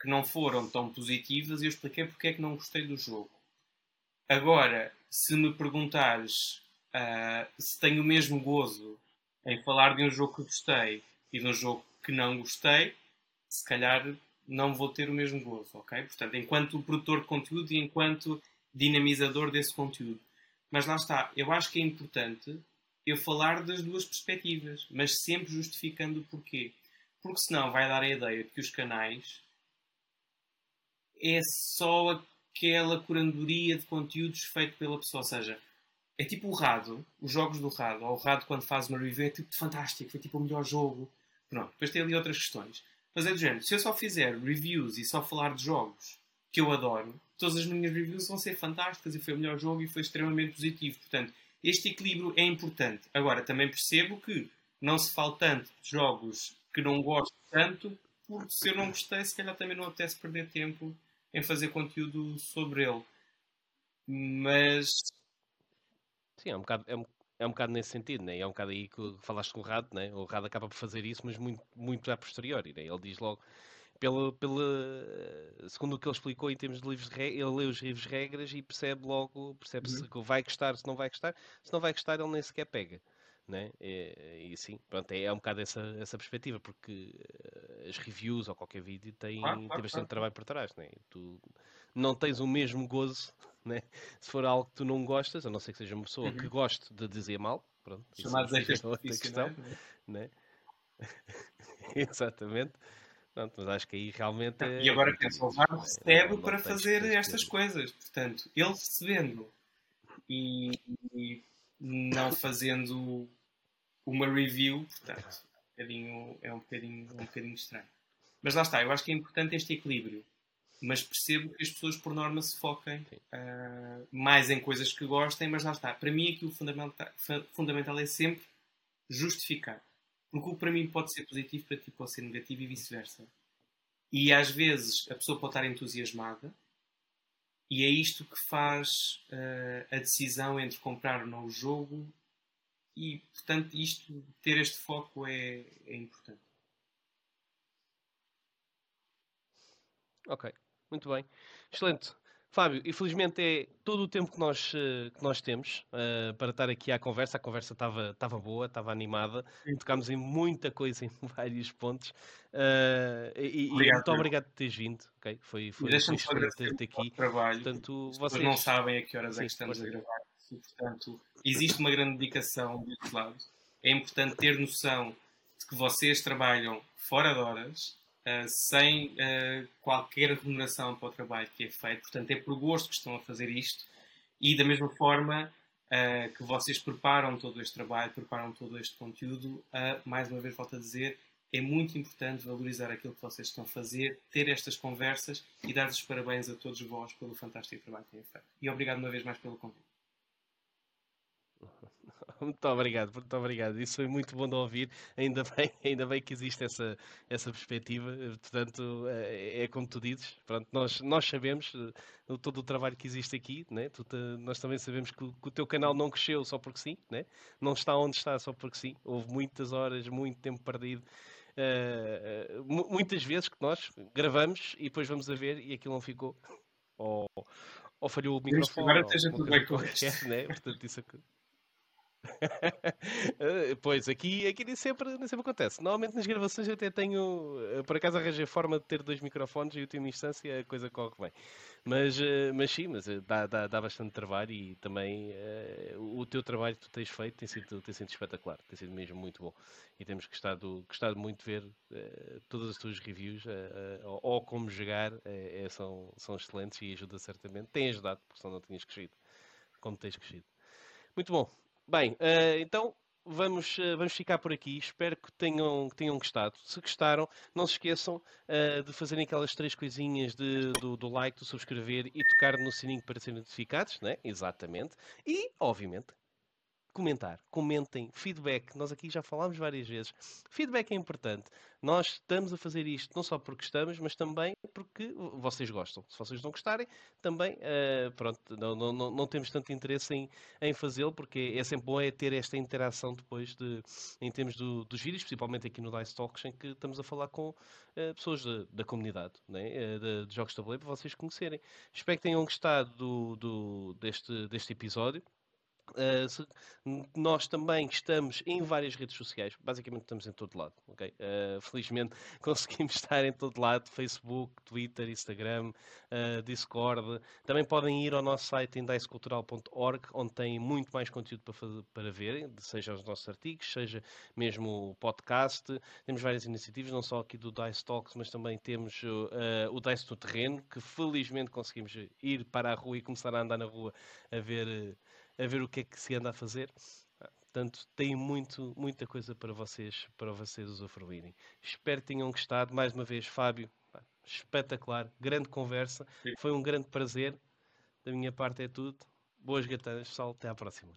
que não foram tão positivas e eu expliquei porque é que não gostei do jogo. Agora, se me perguntares uh, se tenho o mesmo gozo em falar de um jogo que gostei e de um jogo que não gostei, se calhar não vou ter o mesmo gozo, ok? Portanto, enquanto produtor de conteúdo e enquanto dinamizador desse conteúdo. Mas lá está, eu acho que é importante eu falar das duas perspectivas, mas sempre justificando o porquê. Porque senão vai dar a ideia de que os canais é só aquela curandoria de conteúdos feito pela pessoa. Ou seja, é tipo o Rado, os jogos do Rado, ou o Rado quando faz uma review é tipo fantástico, foi tipo o melhor jogo. Pronto, depois tem ali outras questões. Mas é do género, se eu só fizer reviews e só falar de jogos que eu adoro, todas as minhas reviews vão ser fantásticas e foi o melhor jogo e foi extremamente positivo. Portanto, este equilíbrio é importante. Agora, também percebo que não se fala tanto de jogos que não gosto tanto, porque se eu não gostei, se calhar também não apetece perder tempo em fazer conteúdo sobre ele. Mas. Sim, é um bocado, é um, é um bocado nesse sentido, né? é um bocado aí que falaste com o Rado, né? o Rado acaba por fazer isso, mas muito, muito a posteriori. Né? Ele diz logo, pelo, pelo, segundo o que ele explicou em termos de livros de regras, ele lê os livros de regras e percebe logo, percebe se uhum. vai gostar, se não vai gostar. Se não vai gostar, ele nem sequer pega. Né? E, e sim, pronto, é, é um bocado essa, essa perspectiva, porque uh, as reviews ou qualquer vídeo tem, claro, claro, tem bastante claro. trabalho por trás. Né? Tu não tens o mesmo gozo né? se for algo que tu não gostas, a não ser que seja uma pessoa uhum. que goste de dizer mal. Pronto, Chamados é outra questão. Né? Exatamente. Pronto, mas acho que aí realmente. É... E agora pensa, o VAR recebe para fazer estas coisas. Portanto, ele recebendo e, e não fazendo uma review, portanto, é um bocadinho, é um bocadinho, um bocadinho estranho. Mas lá está, eu acho que é importante este equilíbrio. Mas percebo que as pessoas, por norma, se foquem uh, mais em coisas que gostem, mas lá está. Para mim, aqui o fundamental, fundamental é sempre justificar. Porque o que para mim pode ser positivo, para ti pode ser negativo e vice-versa. E às vezes a pessoa pode estar entusiasmada e é isto que faz uh, a decisão entre comprar ou não o jogo e, portanto, isto, ter este foco é, é importante. Ok, muito bem. Excelente. Fábio, infelizmente é todo o tempo que nós, eh, que nós temos uh, para estar aqui à conversa. A conversa estava boa, estava animada, Sim. tocámos em muita coisa em vários pontos. Uh, e, obrigado, e muito obrigado por teres vindo. Okay? Foi, foi Deixa-me ter-te aqui. Trabalho. Portanto, vocês não sabem a que horas Sim, é que estamos a gravar. E, portanto, existe uma grande dedicação dos lados. É importante ter noção de que vocês trabalham fora de horas uh, sem uh, qualquer remuneração para o trabalho que é feito. Portanto, é por gosto que estão a fazer isto e da mesma forma uh, que vocês preparam todo este trabalho, preparam todo este conteúdo, mais uma vez volto a dizer, é muito importante valorizar aquilo que vocês estão a fazer, ter estas conversas e dar-vos parabéns a todos vós pelo fantástico trabalho que têm feito. E obrigado uma vez mais pelo convite. Muito obrigado, muito obrigado. Isso foi muito bom de ouvir. Ainda bem, ainda bem que existe essa, essa perspectiva. Portanto, é, é como tu dizes. Pronto, nós, nós sabemos uh, todo o trabalho que existe aqui. Né? Tu nós também sabemos que, que, o teu canal não cresceu só porque sim. Né? Não está onde está só porque sim. Houve muitas horas, muito tempo perdido. Uh, muitas vezes que nós gravamos e depois vamos a ver e aquilo não ficou. Ou, ou falhou o microfone. Agora esteja tudo bem com isto. Né? Portanto, isso, Eh, pois, aqui, aqui nem, sempre, nem sempre acontece. Normalmente nas gravações eu até tenho, eh, por acaso arranjei forma de ter dois microfones e última instância a coisa corre bem. Mas, eh, mas sim, mas dá, dá, dá bastante trabalho e também uh, o teu trabalho que tu tens feito tem sido, tem sido espetacular, tem sido mesmo muito bom. E temos gostado, gostado muito de ver uh, todas as tuas reviews uh, ou como jogar, são, são excelentes e ajuda certamente. Tem ajudado, porque senão não tinhas crescido como tens crescido. Muito bom. Bem, uh, então vamos, uh, vamos ficar por aqui. Espero que tenham, que tenham gostado. Se gostaram, não se esqueçam uh, de fazerem aquelas três coisinhas de, do, do, like, do subscrever e tocar no sininho para serem notificados, né? Exatamente. E, obviamente, comentar, comentem, feedback. Nós aqui já falámos várias vezes. Feedback é importante. Nós estamos a fazer isto não só porque estamos, mas também porque vocês gostam. Se vocês não gostarem, também uh, pronto, não, não, não, não, temos tanto interesse em, em fazê-lo, porque é sempre bom é ter esta interação depois de, em termos do, dos vídeos, principalmente aqui no Dice Talks, em que estamos a falar com uh, pessoas de, da comunidade, né? uh, de, de, jogos de tabuleiro, para vocês conhecerem. Espero que tenham gostado do, do, deste, deste episódio. Uh, nós também estamos em várias redes sociais, basicamente estamos em todo lado, ok? Uh, felizmente conseguimos estar em todo lado, Facebook, Twitter, Instagram, uh, Discord. Também podem ir ao nosso site indicecultural.org, onde tem muito mais conteúdo para, fazer, para ver, seja os nossos artigos, seja mesmo o podcast. Temos várias iniciativas, não só aqui do Dice Talks, mas também temos o Dice no Terreno, que felizmente conseguimos ir para a rua e começar a andar na rua a ver a ver o que é que se anda a fazer. Portanto, tem muito, muita coisa para vocês, para vocês usufruírem. Espero que tenham gostado. Mais uma vez, Fábio, espetacular, grande conversa. Foi um grande prazer. Da minha parte é tudo. Boas gatanas, pessoal. Até à próxima.